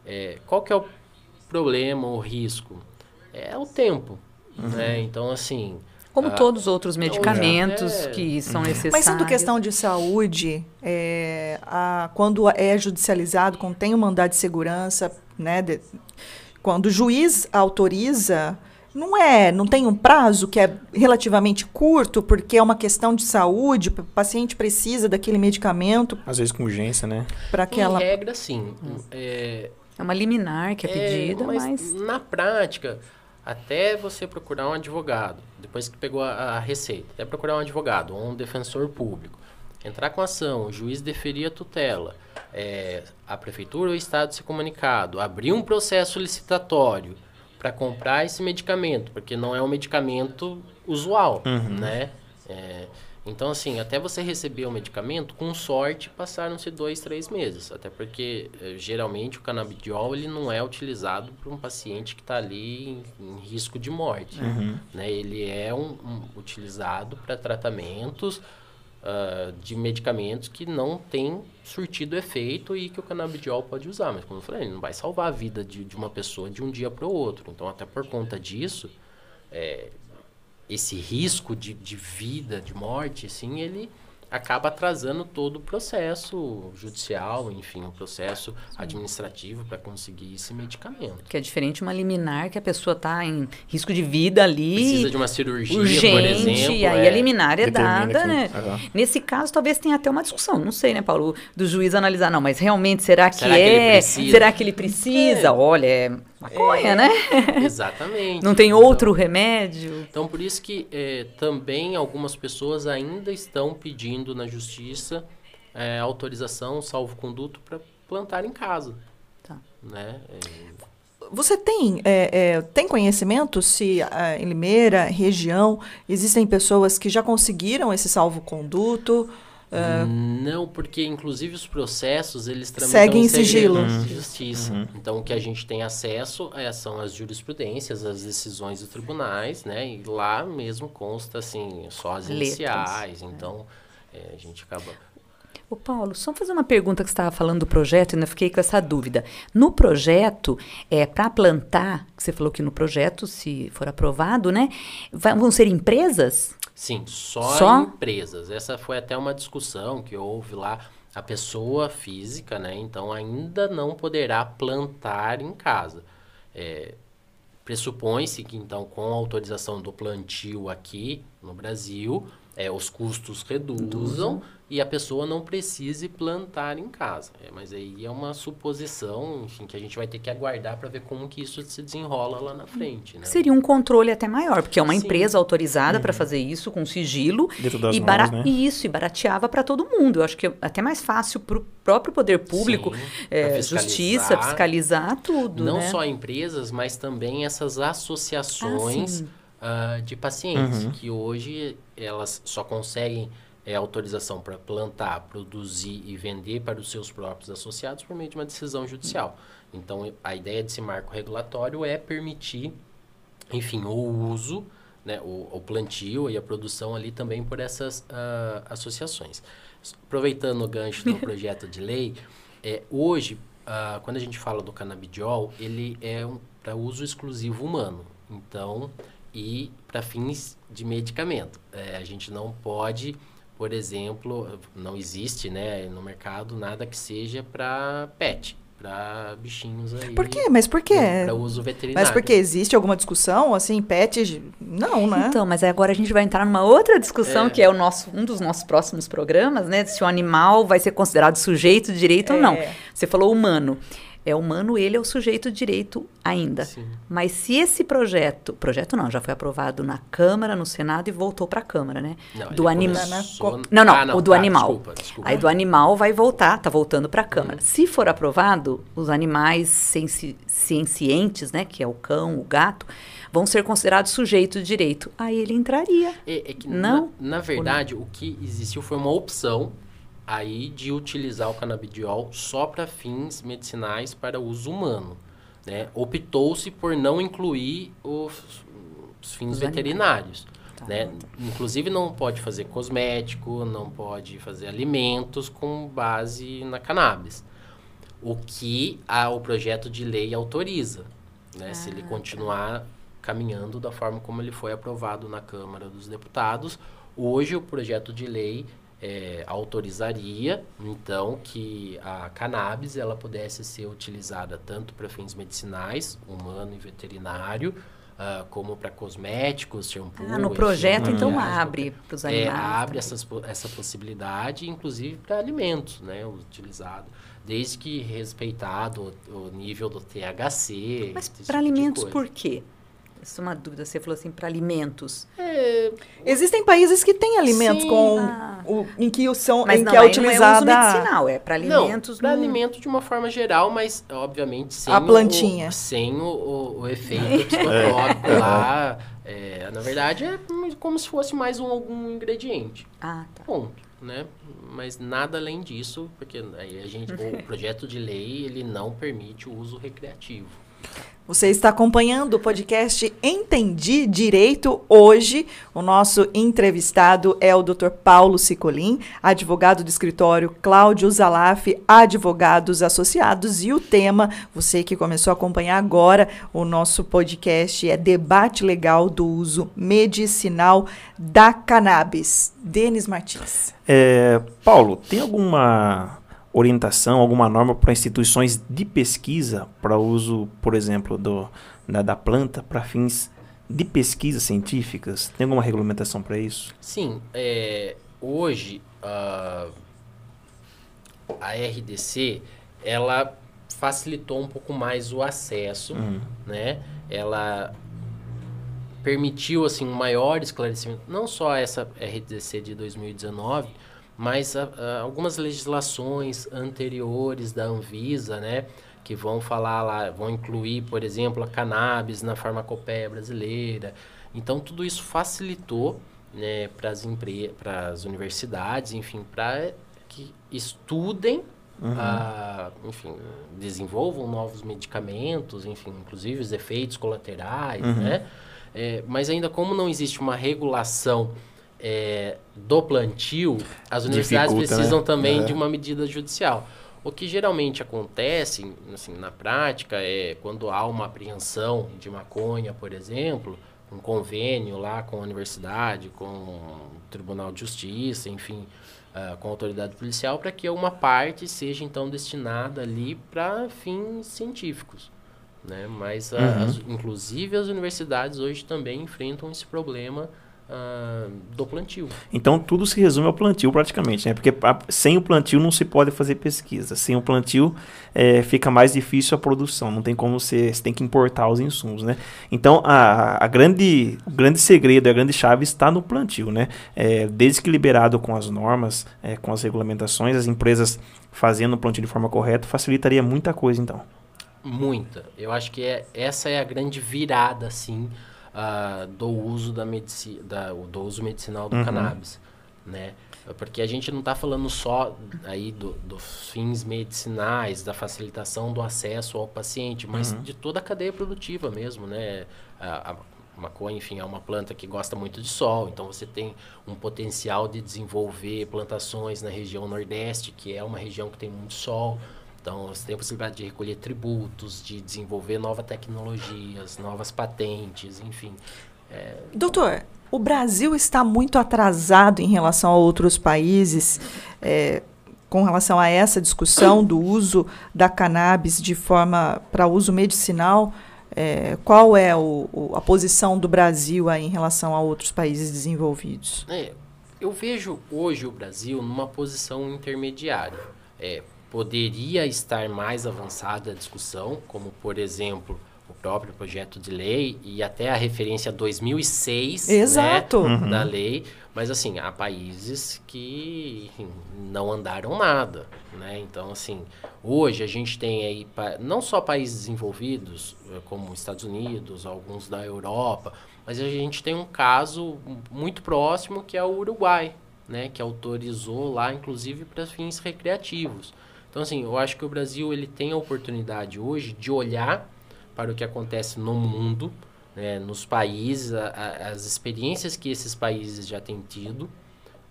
É, qual que é o problema, o risco? É o tempo. Uhum. Né? Então, assim, como ah, todos os outros medicamentos é. que são necessários. Mas sendo questão de saúde, é, a, quando é judicializado, quando tem um mandado de segurança, né, de, quando o juiz autoriza, não é, não tem um prazo que é relativamente curto, porque é uma questão de saúde, o paciente precisa daquele medicamento. Às vezes com urgência, né? Para aquela. Em regra, sim. É, é uma liminar que é, é pedida, mas, mas na prática até você procurar um advogado, depois que pegou a, a, receita, até procurar um advogado ou um defensor público, entrar com ação, o juiz deferir a tutela, é, a prefeitura ou o estado ser comunicado, abrir um processo licitatório para comprar esse medicamento, porque não é um medicamento usual, uhum. né? É, então, assim, até você receber o medicamento, com sorte, passaram-se dois, três meses. Até porque, eh, geralmente, o canabidiol ele não é utilizado para um paciente que está ali em, em, risco de morte. Uhum. Né? Ele é um, um utilizado para tratamentos uh, de medicamentos que não têm surtido efeito e que o canabidiol pode usar. Mas, como eu falei, ele não vai salvar a vida de, de uma pessoa de um dia para o outro. Então, até por conta disso... É, esse risco de, de vida, de morte, assim, ele acaba atrasando todo o processo judicial, enfim, o processo administrativo para conseguir esse medicamento. Que é diferente de uma liminar que a pessoa está em risco de vida ali. Precisa de uma cirurgia, urgente, por exemplo. e aí é, a liminar é dada, que- né? Aham. Nesse caso, talvez tenha até uma discussão, não sei, né, Paulo, do juiz analisar, não, mas realmente será que Será que ele é? precisa? será que ele precisa? Olha, é maconha, né? Exatamente. [laughs] Não tem Então- outro remédio? Então, por isso que eh, também algumas pessoas ainda estão pedindo na justiça eh, autorização, salvo-conduto, para plantar em casa. Tá. Né? Eh, Você tem, é, é, tem conhecimento se em Limeira, região, existem pessoas que já conseguiram esse salvo-conduto? Não, porque inclusive os processos eles tramitam Seguem em sigilo. de justiça. Então o que a gente tem acesso é, são as jurisprudências, as decisões dos tribunais, né? E lá mesmo consta assim só as Letras. iniciais. Então é, a gente acaba Ô Paulo, só fazer uma pergunta que você estava falando do projeto e ainda fiquei com essa dúvida. No projeto, é para plantar, que você falou que no projeto, se for aprovado, né, vai- vão ser empresas? Sim, só, Só? empresas. Essa foi até uma discussão que houve lá. A pessoa física, né? Então ainda não poderá plantar em casa. É, Pressupõe-se que então com a autorização do plantio aqui no Brasil, é, os custos reduzam e a pessoa não precise plantar em casa. É, mas aí é uma suposição, enfim, que a gente vai ter que aguardar para ver como que isso se desenrola lá na frente. Né? Seria um controle até maior, porque é uma Sim. empresa autorizada para fazer isso com sigilo e, bara- né? isso, e barateava para todo mundo. Eu acho que é até mais fácil para o próprio poder público, Sim, é, pra justiça, fiscalizar. fiscalizar tudo. Não né? só empresas, mas também essas associações sim. Ah, de pacientes, Uhum. que hoje elas só conseguem é, autorização para plantar, produzir e vender para os seus próprios associados por meio de uma decisão judicial. Então, a ideia desse marco regulatório é permitir, enfim, o uso, né, o, o plantio e a produção ali também por essas ah, associações. Aproveitando o gancho do [laughs] projeto de lei, é, hoje, ah, quando a gente fala do canabidiol, ele é um, para uso exclusivo humano. Então, e para fins de medicamento. É, a gente não pode, por exemplo, não existe né, no mercado nada que seja para pet, para bichinhos aí. Por quê? Mas por quê? Para uso veterinário. Mas porque existe alguma discussão, assim, pet? Não, né? Então, mas agora a gente vai entrar numa outra discussão, É. que é o nosso, um dos nossos próximos programas, né? Se o animal vai ser considerado sujeito de direito ou não. É. Você falou humano. É humano, ele é o sujeito de direito ainda. Sim. Mas se esse projeto, projeto não, já foi aprovado na Câmara, no Senado e voltou para a Câmara, né? Não, do animal. começou- Não, não, Ah, o do tá, animal. Desculpa, desculpa. Aí do animal vai voltar, tá voltando para a Câmara. Uhum. Se for aprovado, os animais sensi sencientes, né, que é o cão, o gato, vão ser considerados sujeitos de direito. Aí ele entraria. É, é que Não? Na, na verdade, o que existiu foi uma opção aí de utilizar o canabidiol só para fins medicinais para uso humano. Né? Optou-se por não incluir os, os fins Os veterinários. Tá. Né? Inclusive não pode fazer cosmético, não pode fazer alimentos com base na cannabis. O que a- o projeto de lei autoriza. Né? Se Ah, ele tá. continuar caminhando da forma como ele foi aprovado na Câmara dos Deputados. Hoje o projeto de lei é, autorizaria, então, que a cannabis ela pudesse ser utilizada tanto para fins medicinais, humano e veterinário, ah, como para cosméticos, shampoo. Ah, no projeto, então, abre para os é, animais. abre também. essas, essa possibilidade, inclusive para alimentos, né, utilizado, desde que respeitado o, o nível do THC. Mas tipo para de alimentos, por quê? Isso é uma dúvida. Você falou assim, para alimentos. É, Existem países que têm alimentos Sim. com Ah. o, em que o são Mas em não, que é aí não é uso utilizada medicinal, é para alimentos. não, para no- alimento de uma forma geral, mas obviamente sem A o- plantinha. sem o, o- o efeito [laughs] psicotrópico lá. É, na verdade, é como se fosse mais um algum ingrediente. Ah, tá. Ponto, né? Mas nada além disso, porque aí a gente, o [laughs] projeto de lei ele não permite o uso recreativo. Você está acompanhando o podcast Entendi Direito. Hoje, o nosso entrevistado é o Dr. Paulo Cicolin, advogado do escritório Cláudio Zalaf, Advogados Associados. E o tema, você que começou a acompanhar agora, o nosso podcast é Debate Legal do Uso Medicinal da Cannabis. Denis Martins. É, Paulo, tem alguma orientação, alguma norma para instituições de pesquisa para uso, por exemplo, do, da, da planta para fins de pesquisas científicas? Tem alguma regulamentação para isso? Sim. É, hoje, uh, a RDC, ela facilitou um pouco mais o acesso, uhum. né? Ela permitiu, assim, um maior esclarecimento, não só essa RDC de 2019, mas a, a, algumas legislações anteriores da Anvisa, né, que vão falar lá, vão incluir, por exemplo, a cannabis na farmacopeia brasileira. Então, tudo isso facilitou né, para as para as universidades, enfim, para que estudem, uhum. a, enfim, desenvolvam novos medicamentos, enfim, inclusive os efeitos colaterais, uhum. né? É, mas ainda como não existe uma regulação é, do plantio, as universidades Dificulta, precisam né? também é. de uma medida judicial. O que geralmente acontece, assim, na prática, é quando há uma apreensão de maconha, por exemplo, um convênio lá com a universidade, com o Tribunal de Justiça, enfim, uh, com a autoridade policial, para que uma parte seja então destinada ali para fins científicos. Né? Mas, uhum. as, inclusive, as universidades hoje também enfrentam esse problema Uh, do plantio. Então tudo se resume ao plantio praticamente, né? Porque sem o plantio não se pode fazer pesquisa. Sem o plantio é, fica mais difícil a produção. Não tem como você, você tem que importar os insumos, né? Então a, a grande, o grande segredo, a grande chave está no plantio, né? É, desde que liberado com as normas, é, com as regulamentações, as empresas fazendo o plantio de forma correta facilitaria muita coisa, então. Muita. Eu acho que é, essa é a grande virada, assim uh, do uso da medicina, da, do uso medicinal do uhum. cannabis, né? Porque a gente não está falando só aí do, dos fins medicinais, da facilitação do acesso ao paciente, mas uhum. de toda a cadeia produtiva mesmo, né? A, a maconha, enfim, é uma planta que gosta muito de sol, então você tem um potencial de desenvolver plantações na região nordeste, que é uma região que tem muito sol. Então, você tem a possibilidade de recolher tributos, de desenvolver novas tecnologias, novas patentes, enfim. É... Doutor, o Brasil está muito atrasado em relação a outros países é, com relação a essa discussão do uso da cannabis de forma para uso medicinal. É, qual é o, o, a posição do Brasil aí em relação a outros países desenvolvidos? É, eu vejo hoje o Brasil numa posição intermediária. Poderia estar mais avançada a discussão, como, por exemplo, o próprio projeto de lei e até a referência 2006 né, Exato. Né, uhum. da lei. Mas, assim, há países que não andaram nada, né? Então, assim, hoje a gente tem aí, não só países desenvolvidos, eh, como Estados Unidos, alguns da Europa, mas a gente tem um caso muito próximo que é o Uruguai, né? Que autorizou lá, inclusive, para fins recreativos. Então, assim, eu acho que o Brasil ele tem a oportunidade hoje de olhar para o que acontece no mundo, né, nos países, a, a, as experiências que esses países já têm tido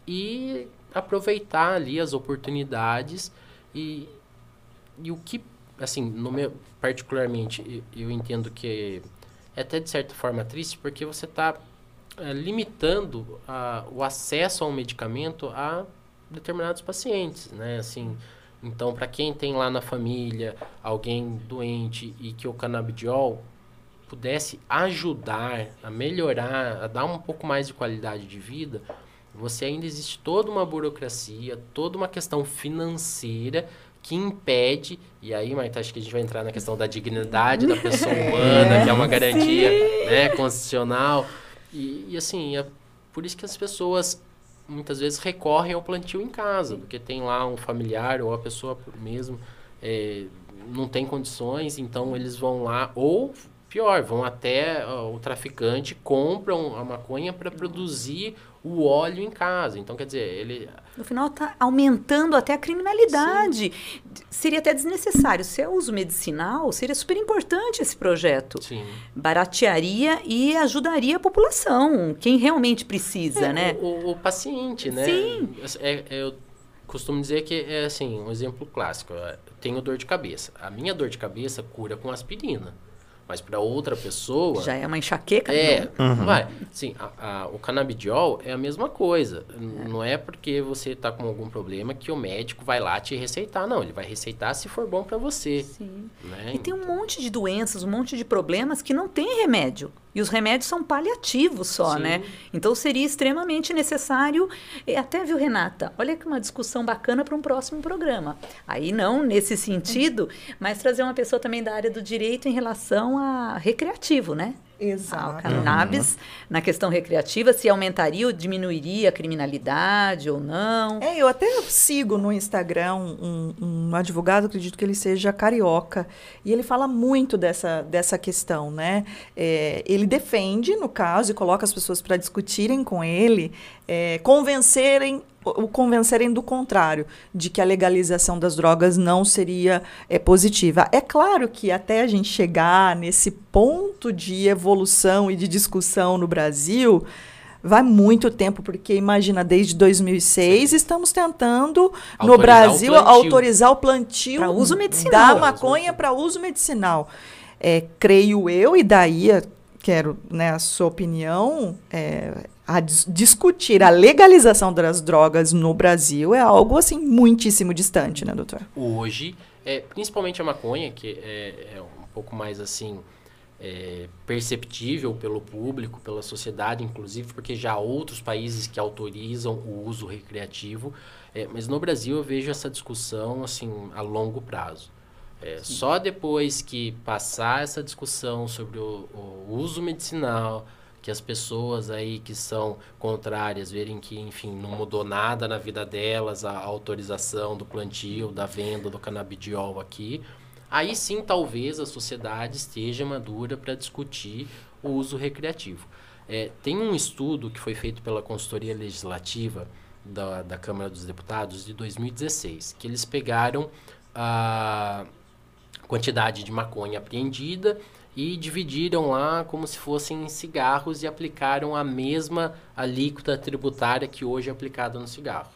e aproveitar ali as oportunidades e, e o que, assim, no meu, particularmente, eu, entendo que é até de certa forma triste porque você está é, limitando a, o acesso ao medicamento a determinados pacientes, né? Assim, então, para quem tem lá na família alguém doente e que o canabidiol pudesse ajudar a melhorar, a dar um pouco mais de qualidade de vida, você ainda existe toda uma burocracia, toda uma questão financeira que impede, e aí, Marta, acho que a gente vai entrar na questão da dignidade da pessoa [laughs] humana, que é uma garantia né, constitucional. E, e assim, é por isso que as pessoas muitas vezes recorrem ao plantio em casa, porque tem lá um familiar ou a pessoa mesmo é, não tem condições, então eles vão lá ou pior, vão até uh, o traficante compram a maconha para produzir o óleo em casa. Então, quer dizer, ele. No final está aumentando até a criminalidade. Sim. Seria até desnecessário. Se é uso medicinal, seria super importante esse projeto. Sim. Baratearia e ajudaria a população, quem realmente precisa, é, né? O, o, paciente, né? Sim. É, é, eu costumo dizer que é assim, um exemplo clássico. Eu tenho dor de cabeça. A minha dor de cabeça cura com aspirina. Mas para outra pessoa. Já é uma enxaqueca? É, uhum. vai. Sim, a, a, o canabidiol é a mesma coisa. É. Não é porque você está com algum problema que o médico vai lá te receitar. Não, ele vai receitar se for bom para você. Sim. Né? E tem um monte de doenças, um monte de problemas que não tem remédio. E os remédios são paliativos só, Sim. né? Então seria extremamente necessário. E até, viu, Renata? Olha que uma discussão bacana para um próximo programa. Aí não nesse sentido, mas trazer uma pessoa também da área do direito em relação a recreativo, né? Exato. O cannabis, uhum. na questão recreativa, se aumentaria ou diminuiria a criminalidade ou não. É, eu até sigo no Instagram um, um, advogado, acredito que ele seja carioca, e ele fala muito dessa, dessa questão, né? É, ele defende, no caso, e coloca as pessoas para discutirem com ele, é, convencerem o convencerem do contrário, de que a legalização das drogas não seria é, positiva. É claro que até a gente chegar nesse ponto de evolução e de discussão no Brasil, vai muito tempo, porque imagina, desde 2006 Sim. estamos tentando autorizar no Brasil o autorizar o plantio para uso medicinal. da maconha para uso medicinal. É, creio eu, e daí quero né, a sua opinião, é, a dis discutir a legalização das drogas no Brasil é algo assim muitíssimo distante, né, doutor? Hoje, é, principalmente a maconha, que é, é um pouco mais assim é, perceptível pelo público, pela sociedade, inclusive, porque já há outros países que autorizam o uso recreativo, é, mas no Brasil eu vejo essa discussão assim a longo prazo. É, só depois que passar essa discussão sobre o, o uso medicinal, que as pessoas aí que são contrárias verem que, enfim, não mudou nada na vida delas a autorização do plantio, da venda do canabidiol aqui, aí sim talvez a sociedade esteja madura para discutir o uso recreativo. É, tem um estudo que foi feito pela consultoria legislativa da, da Câmara dos Deputados de 2016, que eles pegaram a quantidade de maconha apreendida e dividiram lá como se fossem cigarros e aplicaram a mesma alíquota tributária que hoje é aplicada no cigarro.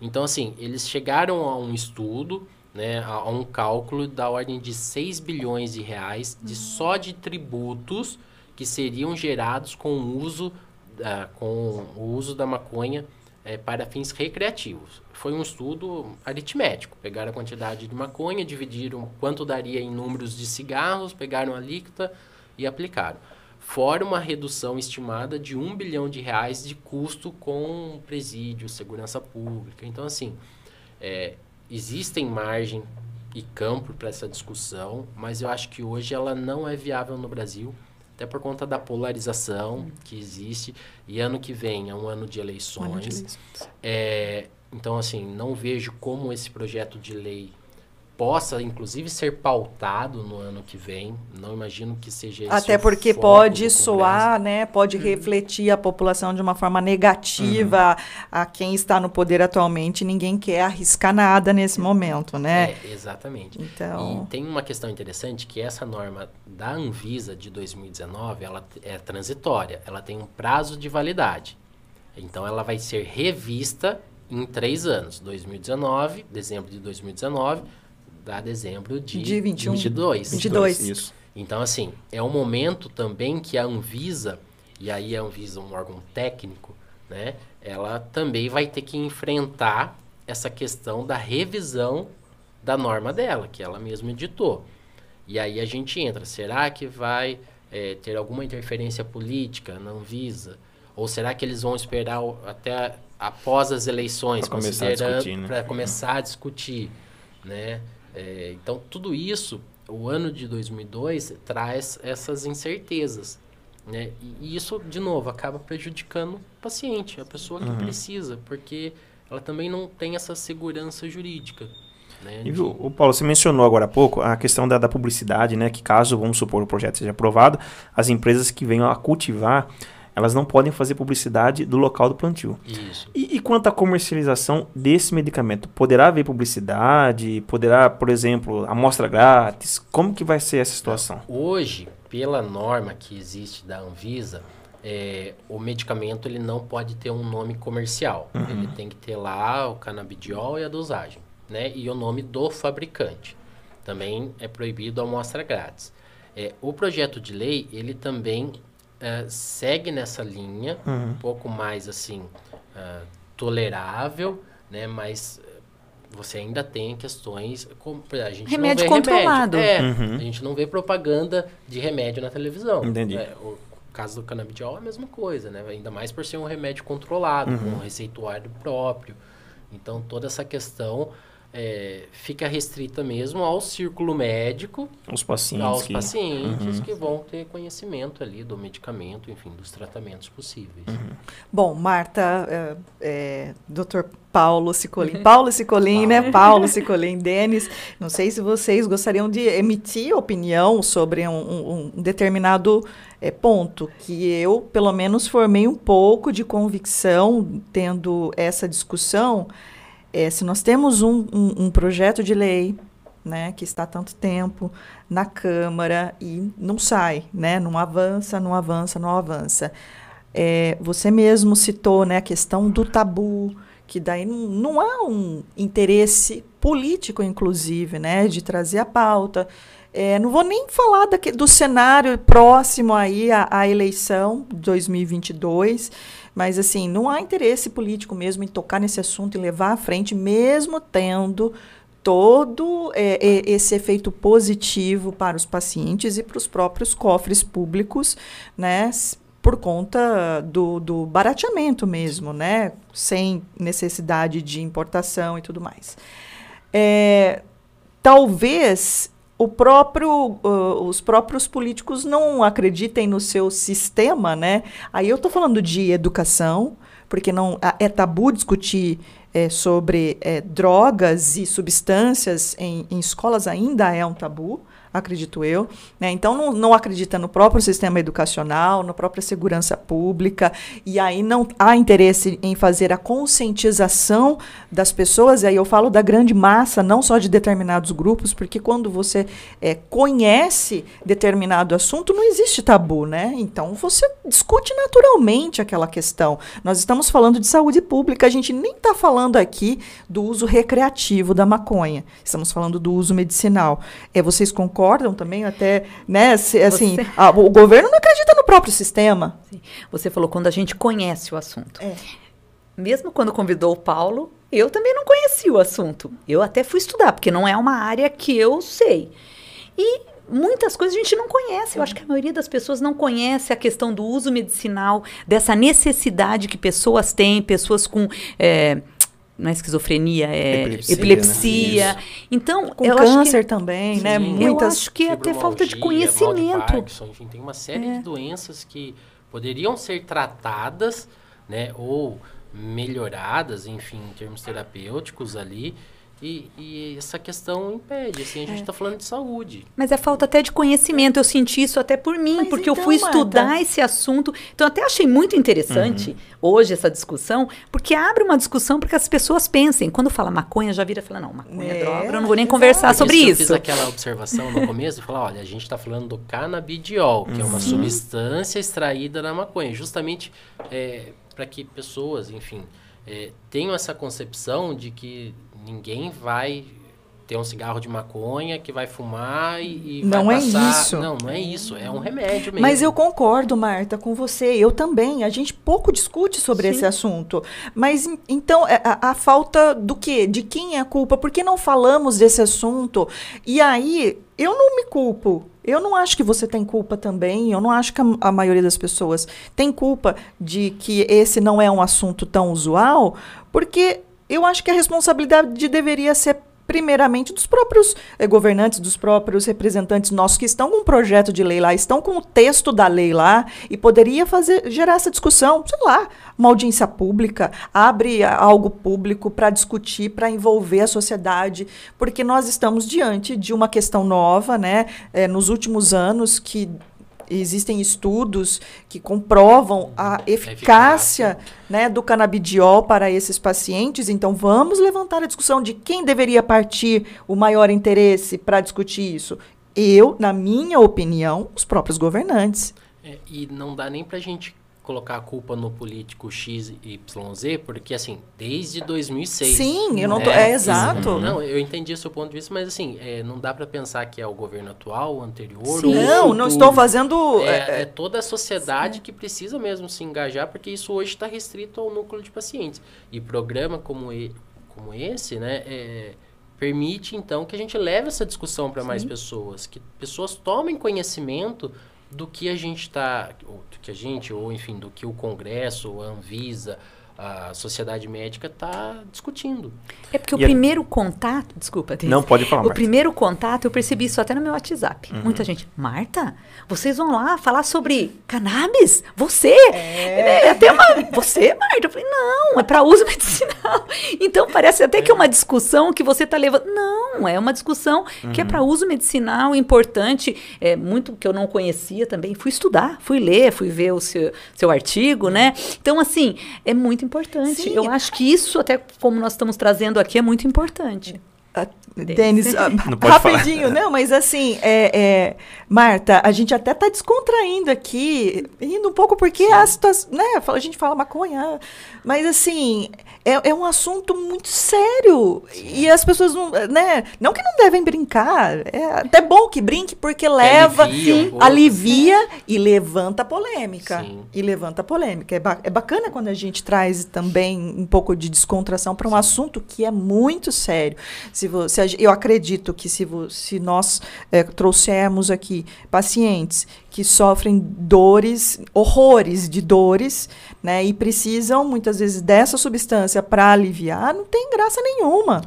Então, assim, eles chegaram a um estudo, né, a, um cálculo da ordem de 6 bilhões de reais de só de tributos que seriam gerados com o uso, uh, com o uso da maconha é, para fins recreativos. Foi um estudo aritmético. Pegaram a quantidade de maconha, dividiram quanto daria em números de cigarros, pegaram a líquida e aplicaram. Fora uma redução estimada de um bilhão de reais de custo com presídio, segurança pública. Então, assim, é, existem margem e campo para essa discussão, mas eu acho que hoje ela não é viável no Brasil até por conta da polarização que existe. E ano que vem é um ano de eleições. Ano de eleições. É, então, assim, não vejo como esse projeto de lei possa, inclusive, ser pautado no ano que vem. Não imagino que seja esse Até porque pode soar, né? Pode uhum. refletir a população de uma forma negativa uhum. a quem está no poder atualmente. Ninguém quer arriscar nada nesse momento, né? É, exatamente. Então... E tem uma questão interessante que essa norma da Anvisa de 2019, ela é transitória. Ela tem um prazo de validade. Então, ela vai ser revista em três anos. 2019, dezembro de 2019 a dezembro de, de 21, 22. 22. Isso. Então, assim, é um momento também que a Anvisa, e aí a Anvisa é um órgão técnico, né? Ela também vai ter que enfrentar essa questão da revisão da norma dela, que ela mesma editou. E aí a gente entra, será que vai é, ter alguma interferência política na Anvisa? Ou será que eles vão esperar até após as eleições, para começar a discutir, né? começar a discutir, né? É, então, tudo isso, o ano de 2002 traz essas incertezas. Né? E isso, de novo, acaba prejudicando o paciente, a pessoa que uhum. precisa, porque ela também não tem essa segurança jurídica. Né, E o Paulo, você mencionou agora há pouco a questão da, da publicidade, né? Que caso, vamos supor, o projeto seja aprovado, as empresas que venham a cultivar, elas não podem fazer publicidade do local do plantio. Isso. E, e quanto à comercialização desse medicamento? Poderá haver publicidade? Poderá, por exemplo, amostra grátis? Como que vai ser essa situação? Hoje, pela norma que existe da Anvisa, é, o medicamento ele não pode ter um nome comercial. Ele tem que ter lá o canabidiol e a dosagem, né? E o nome do fabricante. Também é proibido a amostra grátis. É, o projeto de lei, ele também é, segue nessa linha, um pouco mais assim, ah, tolerável, né? Mas eh, você ainda tem questões como a gente Remédio não vê controlado. Remédio. É, Uhum. a gente não vê propaganda de remédio na televisão. Entendi. É, o caso do canabidiol é a mesma coisa, né? Ainda mais por ser um remédio controlado, com um receituário próprio. Então, toda essa questão é, fica restrita mesmo ao círculo médico, Os pacientes. aos que- pacientes que vão ter conhecimento ali do medicamento, enfim, dos tratamentos possíveis. Bom, Marta, é, é, Dr. Paulo Cicolin, Paulo Cicolin, né? [laughs] Paulo Cicolin, Denis, não sei se vocês gostariam de emitir opinião sobre um, um- um determinado é, ponto, que eu, pelo menos, formei um pouco de convicção tendo essa discussão. É, se nós temos um, um- um projeto de lei né, que está há tanto tempo na Câmara e não sai, né, não avança, não avança, não avança. É, você mesmo citou né, a questão do tabu, que daí não, não há um interesse político, inclusive, né, de trazer a pauta. É, não vou nem falar daque- do cenário próximo aí à, à eleição de 2022, mas assim, não há interesse político mesmo em tocar nesse assunto e levar à frente, mesmo tendo todo é, é, esse efeito positivo para os pacientes e para os próprios cofres públicos, né, por conta do, do barateamento mesmo, né, sem necessidade de importação e tudo mais. É, talvez o próprio, uh, os próprios políticos não acreditem no seu sistema, né? Aí eu estou falando de educação, porque não é tabu discutir eh, sobre eh, drogas e substâncias em, em escolas ainda é um tabu, acredito eu. né? Então não, não acredita no próprio sistema educacional, na própria segurança pública, e aí não há interesse em fazer a conscientização das pessoas, e aí eu falo da grande massa, não só de determinados grupos, porque quando você eh, conhece determinado assunto, não existe tabu, né? Então você discute naturalmente aquela questão. Nós estamos falando de saúde pública, a gente nem está falando aqui do uso recreativo da maconha, estamos falando do uso medicinal. É, vocês concordam também até, né? se- assim, Você- a- o governo não acredita no próprio sistema. Você falou quando a gente conhece o assunto. É. Mesmo quando convidou o Paulo, eu também não conhecia o assunto. Eu até fui estudar, porque não é uma área que eu sei. E muitas coisas a gente não conhece. Eu acho que a maioria das pessoas não conhece a questão do uso medicinal, dessa necessidade que pessoas têm, pessoas com. é, não é esquizofrenia, é Epilepsia, epilepsia. né? Então, Com eu acho que- câncer também, né? Sim. eu Muitas. acho que é até falta de de conhecimento. Parkinson, enfim, tem uma série de doenças que poderiam ser tratadas, né, ou melhoradas, enfim, em termos terapêuticos ali, e, e essa questão impede, assim, a É. gente está falando de saúde. Mas é falta até de conhecimento. Eu senti isso até por mim, Mas porque eu então, fui Marta- estudar esse assunto. Então, até achei muito interessante hoje essa discussão, porque abre uma discussão para que as pessoas pensem. Quando fala maconha, já vira e fala: não, maconha é, É, droga, eu não vou nem conversar sobre eu isso. fiz aquela observação no começo e falar, olha, a gente está falando do canabidiol, que é uma substância extraída da maconha, justamente para que pessoas, enfim, é, tenham essa concepção de que ninguém vai ter um cigarro de maconha que vai fumar e, e Não vai é passar... isso. Não, não é isso, é um remédio mesmo. Mas eu concordo, Marta, com você. Eu também. A gente pouco discute sobre Sim. esse assunto. Mas en- então é, a, a falta do quê? De quem é a culpa? Por que não falamos desse assunto? E aí eu não me culpo. Eu não acho que você tem culpa também. Eu não acho que a, a maioria das pessoas tem culpa de que esse não é um assunto tão usual, porque eu acho que a responsabilidade deveria ser primeiramente dos próprios eh, governantes, dos próprios representantes nossos que estão com um projeto de lei lá, estão com o texto da lei lá e poderia fazer gerar essa discussão, sei lá, uma audiência pública, abre algo público para discutir, para envolver a sociedade, porque nós estamos diante de uma questão nova, né? Eh, nos últimos anos que existem estudos que comprovam a eficácia, né, do canabidiol para esses pacientes. Então, vamos levantar a discussão de quem deveria partir o maior interesse para discutir isso. Eu, na minha opinião, os próprios governantes. É, e não dá nem para a gente colocar a culpa no político X, Y, Z, porque assim, desde 2006. Sim, eu não tô, é, é exato. Não, eu entendi o seu ponto de vista, mas assim, é, não dá para pensar que é o governo atual, o anterior. Sim, não, não estou fazendo. É, é, é toda a sociedade sim. que precisa mesmo se engajar, porque isso hoje está restrito ao núcleo de pacientes. E programa como, e, como esse, né, é, permite então que a gente leve essa discussão para mais pessoas, que pessoas tomem conhecimento do que a gente está, do que a gente, ou enfim, do que o Congresso, a Anvisa, a sociedade médica está discutindo. É porque e o primeiro contato, desculpa, Deise, não pode falar. O Marta. primeiro contato eu percebi isso até no meu WhatsApp. Uhum. Muita gente, Marta, vocês vão lá falar sobre cannabis? Você? É. é até uma, você, Marta? Eu falei, não, é para uso medicinal. Então parece até que é uma discussão que você está levando. Não, é uma discussão uhum. que é para uso medicinal importante, é muito que eu não conhecia também. Fui estudar, fui ler, fui ver o seu, seu artigo, né? Então assim é muito importante. Sim. Eu acho que isso, até como nós estamos trazendo aqui, é muito importante. Denis, ah, [laughs] rapidinho, não, mas assim, é, é, Marta, a gente até está descontraindo aqui, indo um pouco porque a situação, né, a gente fala maconha, mas assim, é, é um assunto muito sério Sim. e as pessoas não, né, não que não devem brincar, é até bom que brinque porque leva, alivia, um alivia e levanta polêmica, Sim. e levanta polêmica. É, ba é bacana quando a gente traz também um pouco de descontração para um Sim. assunto que é muito sério. Se você eu acredito que se, se nós é, trouxermos aqui pacientes que sofrem dores, horrores de dores, né, e precisam muitas vezes dessa substância para aliviar, não tem graça nenhuma.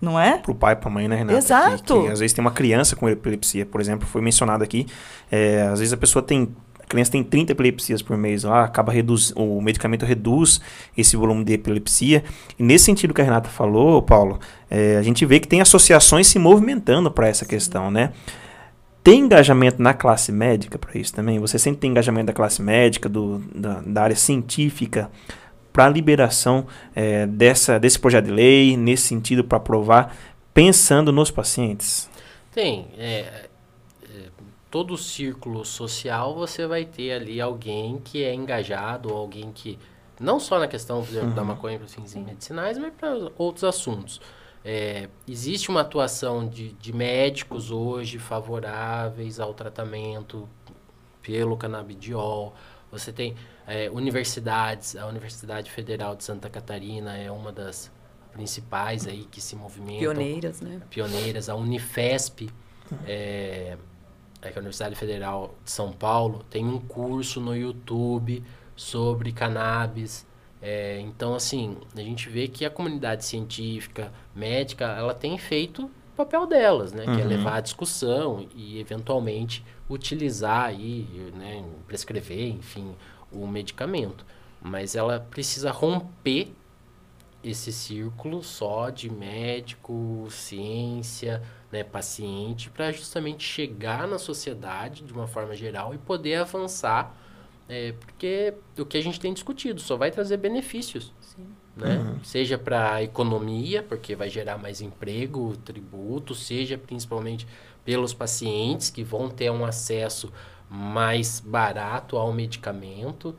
Não é? Para o pai, para a mãe, né, Renata? Exato. Que, que, às vezes tem uma criança com epilepsia, por exemplo, foi mencionado aqui. É, às vezes a pessoa tem criança tem 30 epilepsias por mês lá, acaba reduz, o medicamento reduz esse volume de epilepsia. E nesse sentido que a Renata falou, Paulo, é, a gente vê que tem associações se movimentando para essa questão, né? Tem engajamento na classe médica para isso também? Você sempre tem engajamento da classe médica, do, da, da área científica, para a liberação é, dessa, desse projeto de lei, nesse sentido, para aprovar, pensando nos pacientes? Tem. É, todo o círculo social você vai ter ali alguém que é engajado, ou alguém que, não só na questão, por exemplo, uhum. da maconha para fins medicinais, mas para outros assuntos. É, existe uma atuação de, de médicos hoje favoráveis ao tratamento pelo canabidiol. Você tem é, universidades, a Universidade Federal de Santa Catarina é uma das principais aí que se movimentam. Pioneiras, né? Pioneiras. A Unifesp é, é que a Universidade Federal de São Paulo tem um curso no YouTube sobre cannabis. É, então, assim, a gente vê que a comunidade científica, médica, ela tem feito o papel delas, né? Uhum. Que é uhum. levar a discussão e, eventualmente, utilizar aí, né? Prescrever, enfim, o medicamento. Mas ela precisa romper esse círculo só de médico, ciência, né, paciente, para justamente chegar na sociedade de uma forma geral e poder avançar, é, porque o que a gente tem discutido só vai trazer benefícios. Né? Uhum. Seja para a economia, porque vai gerar mais emprego, tributo, seja principalmente pelos pacientes que vão ter um acesso mais barato ao medicamento,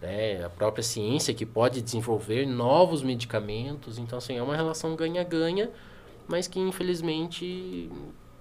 né? a própria ciência que pode desenvolver novos medicamentos. Então, assim, é uma relação ganha-ganha mas que infelizmente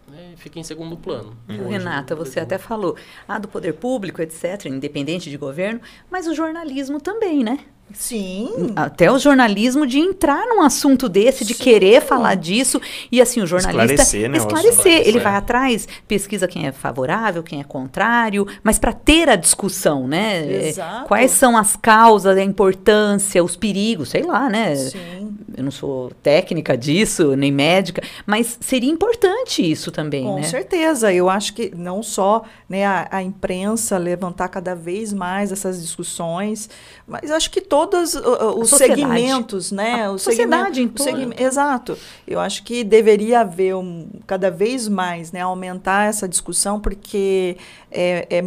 né, fica em segundo plano. Hoje, Renata, você até falou ah, do poder público, etc., independente de governo, mas o jornalismo também, né? Sim. Até o jornalismo de entrar num assunto desse, de Sim. querer falar disso. E assim, o jornalista. Esclarecer, né? Esclarecer. Ele vai atrás, pesquisa quem é favorável, quem é contrário, mas para ter a discussão, né? Exato. Quais são as causas, a importância, os perigos, sei lá, né? Sim. eu não sou técnica disso, nem médica, mas seria importante isso também, Com né? certeza, eu acho que não só né, a, a imprensa levantar cada vez mais essas discussões, mas acho que todos uh, uh, os segmentos, né? A o sociedade em o todo. segme- Exato. Eu acho que deveria haver um, cada vez mais, né, aumentar essa discussão, porque é, é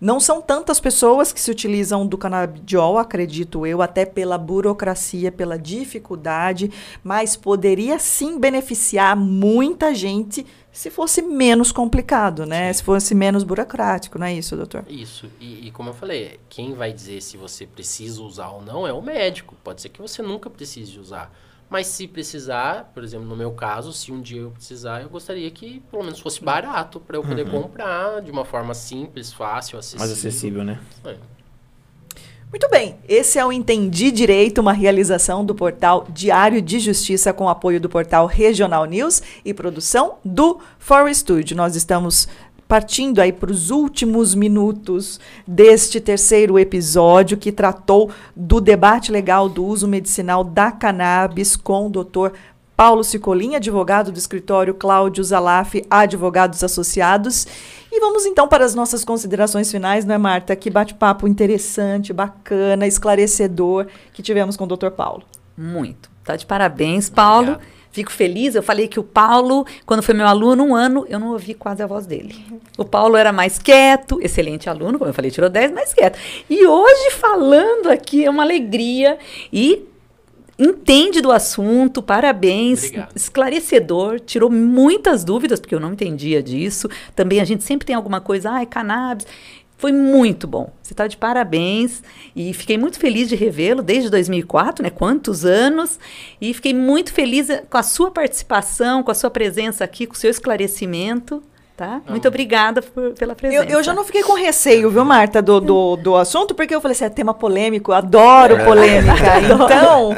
não são tantas pessoas que se utilizam do canabidiol, acredito eu, até pela burocracia, pela dificuldade, mas poderia sim beneficiar muita gente se fosse menos complicado, né? Se fosse menos burocrático, não é isso, doutor? Isso. E, e como eu falei, quem vai dizer se você precisa usar ou não é o médico. Pode ser que você nunca precise usar. Mas se precisar, por exemplo, no meu caso, se um dia eu precisar, eu gostaria que pelo menos fosse barato para eu poder comprar de uma forma simples, fácil, acessível. Mais acessível, né? É. Muito bem, esse é o Entendi Direito, uma realização do portal Diário de Justiça com apoio do portal Regional News e produção do For Studio. Nós estamos partindo aí para os últimos minutos deste terceiro episódio que tratou do debate legal do uso medicinal da cannabis com o doutor Paulo Cicolin, advogado do escritório Cláudio Zalaf, advogados associados. E vamos então para as nossas considerações finais, não é, Marta? Que bate-papo interessante, bacana, esclarecedor que tivemos com o Dr. Paulo. Muito. Tá de parabéns, Paulo. Obrigado. Fico feliz. Eu falei que o Paulo, quando foi meu aluno, um ano, eu não ouvi quase a voz dele. O Paulo era mais quieto, excelente aluno, como eu falei, tirou 10, mais quieto. E hoje, falando aqui, é uma alegria. E entende do assunto, parabéns, Obrigado. esclarecedor, tirou muitas dúvidas, porque eu não entendia disso. Também a gente sempre tem alguma coisa, ah, é cannabis. Foi muito bom. Você está de parabéns e fiquei muito feliz de revê-lo desde 2004, né? Quantos anos? E fiquei muito feliz eh, com a sua participação, com a sua presença aqui, com o seu esclarecimento, tá? Muito obrigada por- pela Eu, presença. eu já não fiquei com receio, viu, Marta, do, do, do assunto, porque eu falei assim, é tema polêmico, eu adoro polêmica. [laughs] Então,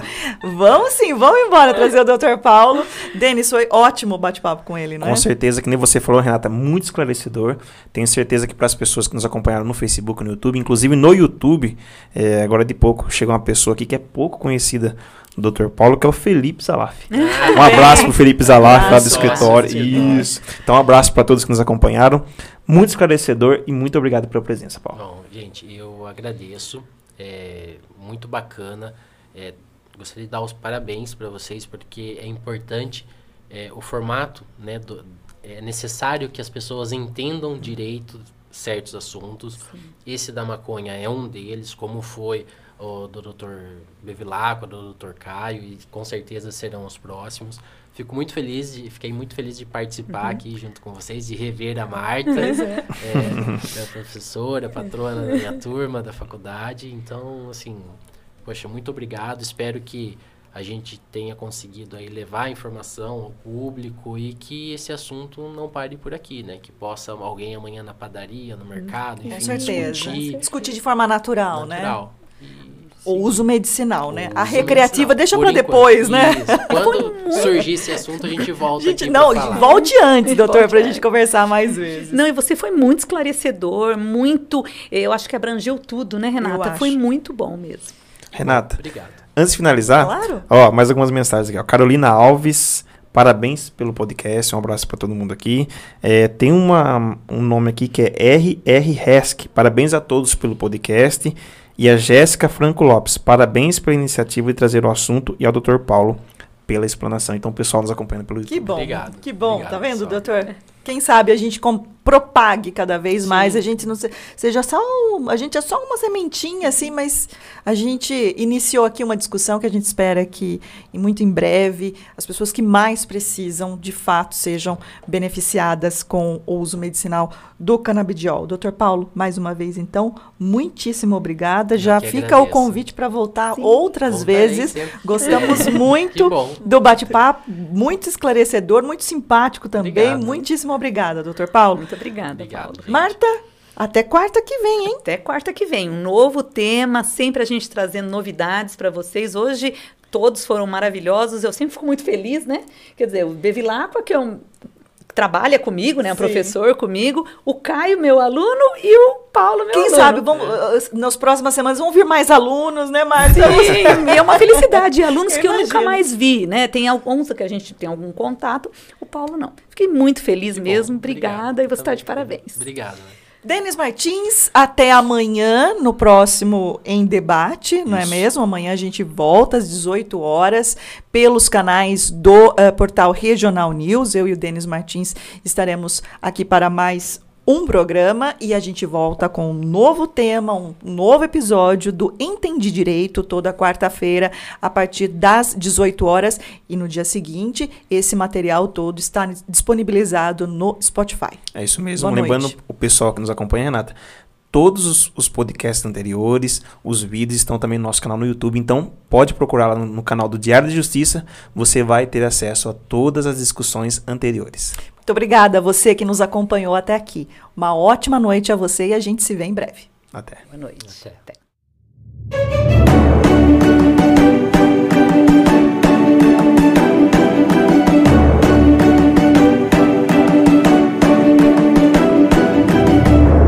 vamos sim, vamos embora trazer o Dr. Paulo. Denis, foi ótimo o bate-papo com ele, não é? Com certeza, que nem você falou, Renata, muito esclarecedor. Tenho certeza que para as pessoas que nos acompanharam no Facebook, no YouTube, inclusive no YouTube, é, agora de pouco, chegou uma pessoa aqui que é pouco conhecida do Dr. Paulo, que é o Felipe Zalaf. [laughs] Um abraço pro Felipe Zalaf, lá do escritório. Escritório. Isso. Então, um abraço para todos que nos acompanharam. Muito esclarecedor e muito obrigado pela presença, Paulo. Bom, gente, eu agradeço. É muito bacana. É, gostaria de dar os parabéns para vocês, porque é importante é, o formato, né? do- é necessário que as pessoas entendam direito certos assuntos. Esse da maconha é um deles, como foi o do Dr. Bevilacqua, do Dr. Caio, e com certeza serão os próximos. Fico muito feliz, de, fiquei muito feliz de participar aqui junto com vocês, de rever a [laughs] Marta, é, da professora, patrona da minha [laughs] turma, da faculdade. Então, assim, poxa, muito obrigado. Espero que a gente tenha conseguido aí levar a informação ao público e que esse assunto não pare por aqui, né? Que possa alguém amanhã na padaria, no mercado, Com enfim, certeza. discutir. Discutir de forma natural, né? natural. O uso medicinal, o né? uso A recreativa medicinal. deixa para enquanto. depois, né? Isso. [laughs] Quando surgir esse assunto, a gente volta Gente, aqui não, pra falar. volte antes, [laughs] doutor, Volte pra gente conversar mais vezes. Não, e você foi muito esclarecedor, muito. Eu acho que abrangeu tudo, né, Renata? Foi muito bom mesmo. Renata, Obrigado. antes de finalizar, Claro. ó, mais algumas mensagens aqui. Ó. Carolina Alves, parabéns pelo podcast. Um abraço para todo mundo aqui. É, tem uma, um nome aqui que é RR Resk. Parabéns a todos pelo podcast. E a Jéssica Franco Lopes, parabéns pela iniciativa de trazer o assunto e ao Dr. Paulo pela explanação. Então, o pessoal nos acompanhando pelo YouTube. Que bom. Obrigado. Que bom, Obrigado, tá vendo, pessoal. doutor? Quem sabe a gente com- propague cada vez mais, a gente não se- seja só um- a gente é só uma sementinha assim, mas a gente iniciou aqui uma discussão que a gente espera que e muito em breve as pessoas que mais precisam, de fato, sejam beneficiadas com o uso medicinal do canabidiol. Doutor Paulo, mais uma vez então, muitíssimo obrigada. Já que fica o agradeço. convite para voltar outras Voltarei vezes. sempre. Gostamos [laughs] muito do bate-papo, muito esclarecedor, muito simpático também. Obrigado. Muitíssimo obrigada, doutor Paulo. Muito obrigada, Obrigado, Paulo. gente. Marta, até quarta que vem, hein? Até quarta que vem, um novo tema, sempre a gente trazendo novidades para vocês. Hoje todos foram maravilhosos, eu sempre fico muito feliz, né? Quer dizer, o Bevilacqua, que é um que trabalha comigo, né? Um professor comigo, o Caio, meu aluno, e o Paulo, meu Quem aluno. sabe, vamos, uh, nas próximas semanas vão vir mais alunos, né, Márcia? Sim, e é uma felicidade. Alunos [laughs] Eu que eu nunca imagino. mais vi, né? Tem alguns que a gente tem algum contato, o Paulo não. Fiquei muito feliz Que bom, mesmo, obrigado. obrigada, e você está de parabéns. Obrigado. Denis Martins, até amanhã no próximo Em Debate, não é Isso. mesmo? Amanhã a gente volta às 18 horas pelos canais do eh, portal Regional News. Eu e o Denis Martins estaremos aqui para mais um programa e a gente volta com um novo tema, um novo episódio do Entendi Direito toda quarta-feira a partir das 18 horas e no dia seguinte esse material todo está disponibilizado no Spotify. É isso mesmo. Boa Lembrando noite. o pessoal que nos acompanha, Renata. Todos os, os podcasts anteriores, os vídeos estão também no nosso canal no YouTube. Então, pode procurar lá no, no canal do Diário de Justiça. Você vai ter acesso a todas as discussões anteriores. Muito obrigada a você que nos acompanhou até aqui. Uma ótima noite a você e a gente se vê em breve. Até. Boa noite. Até. Até.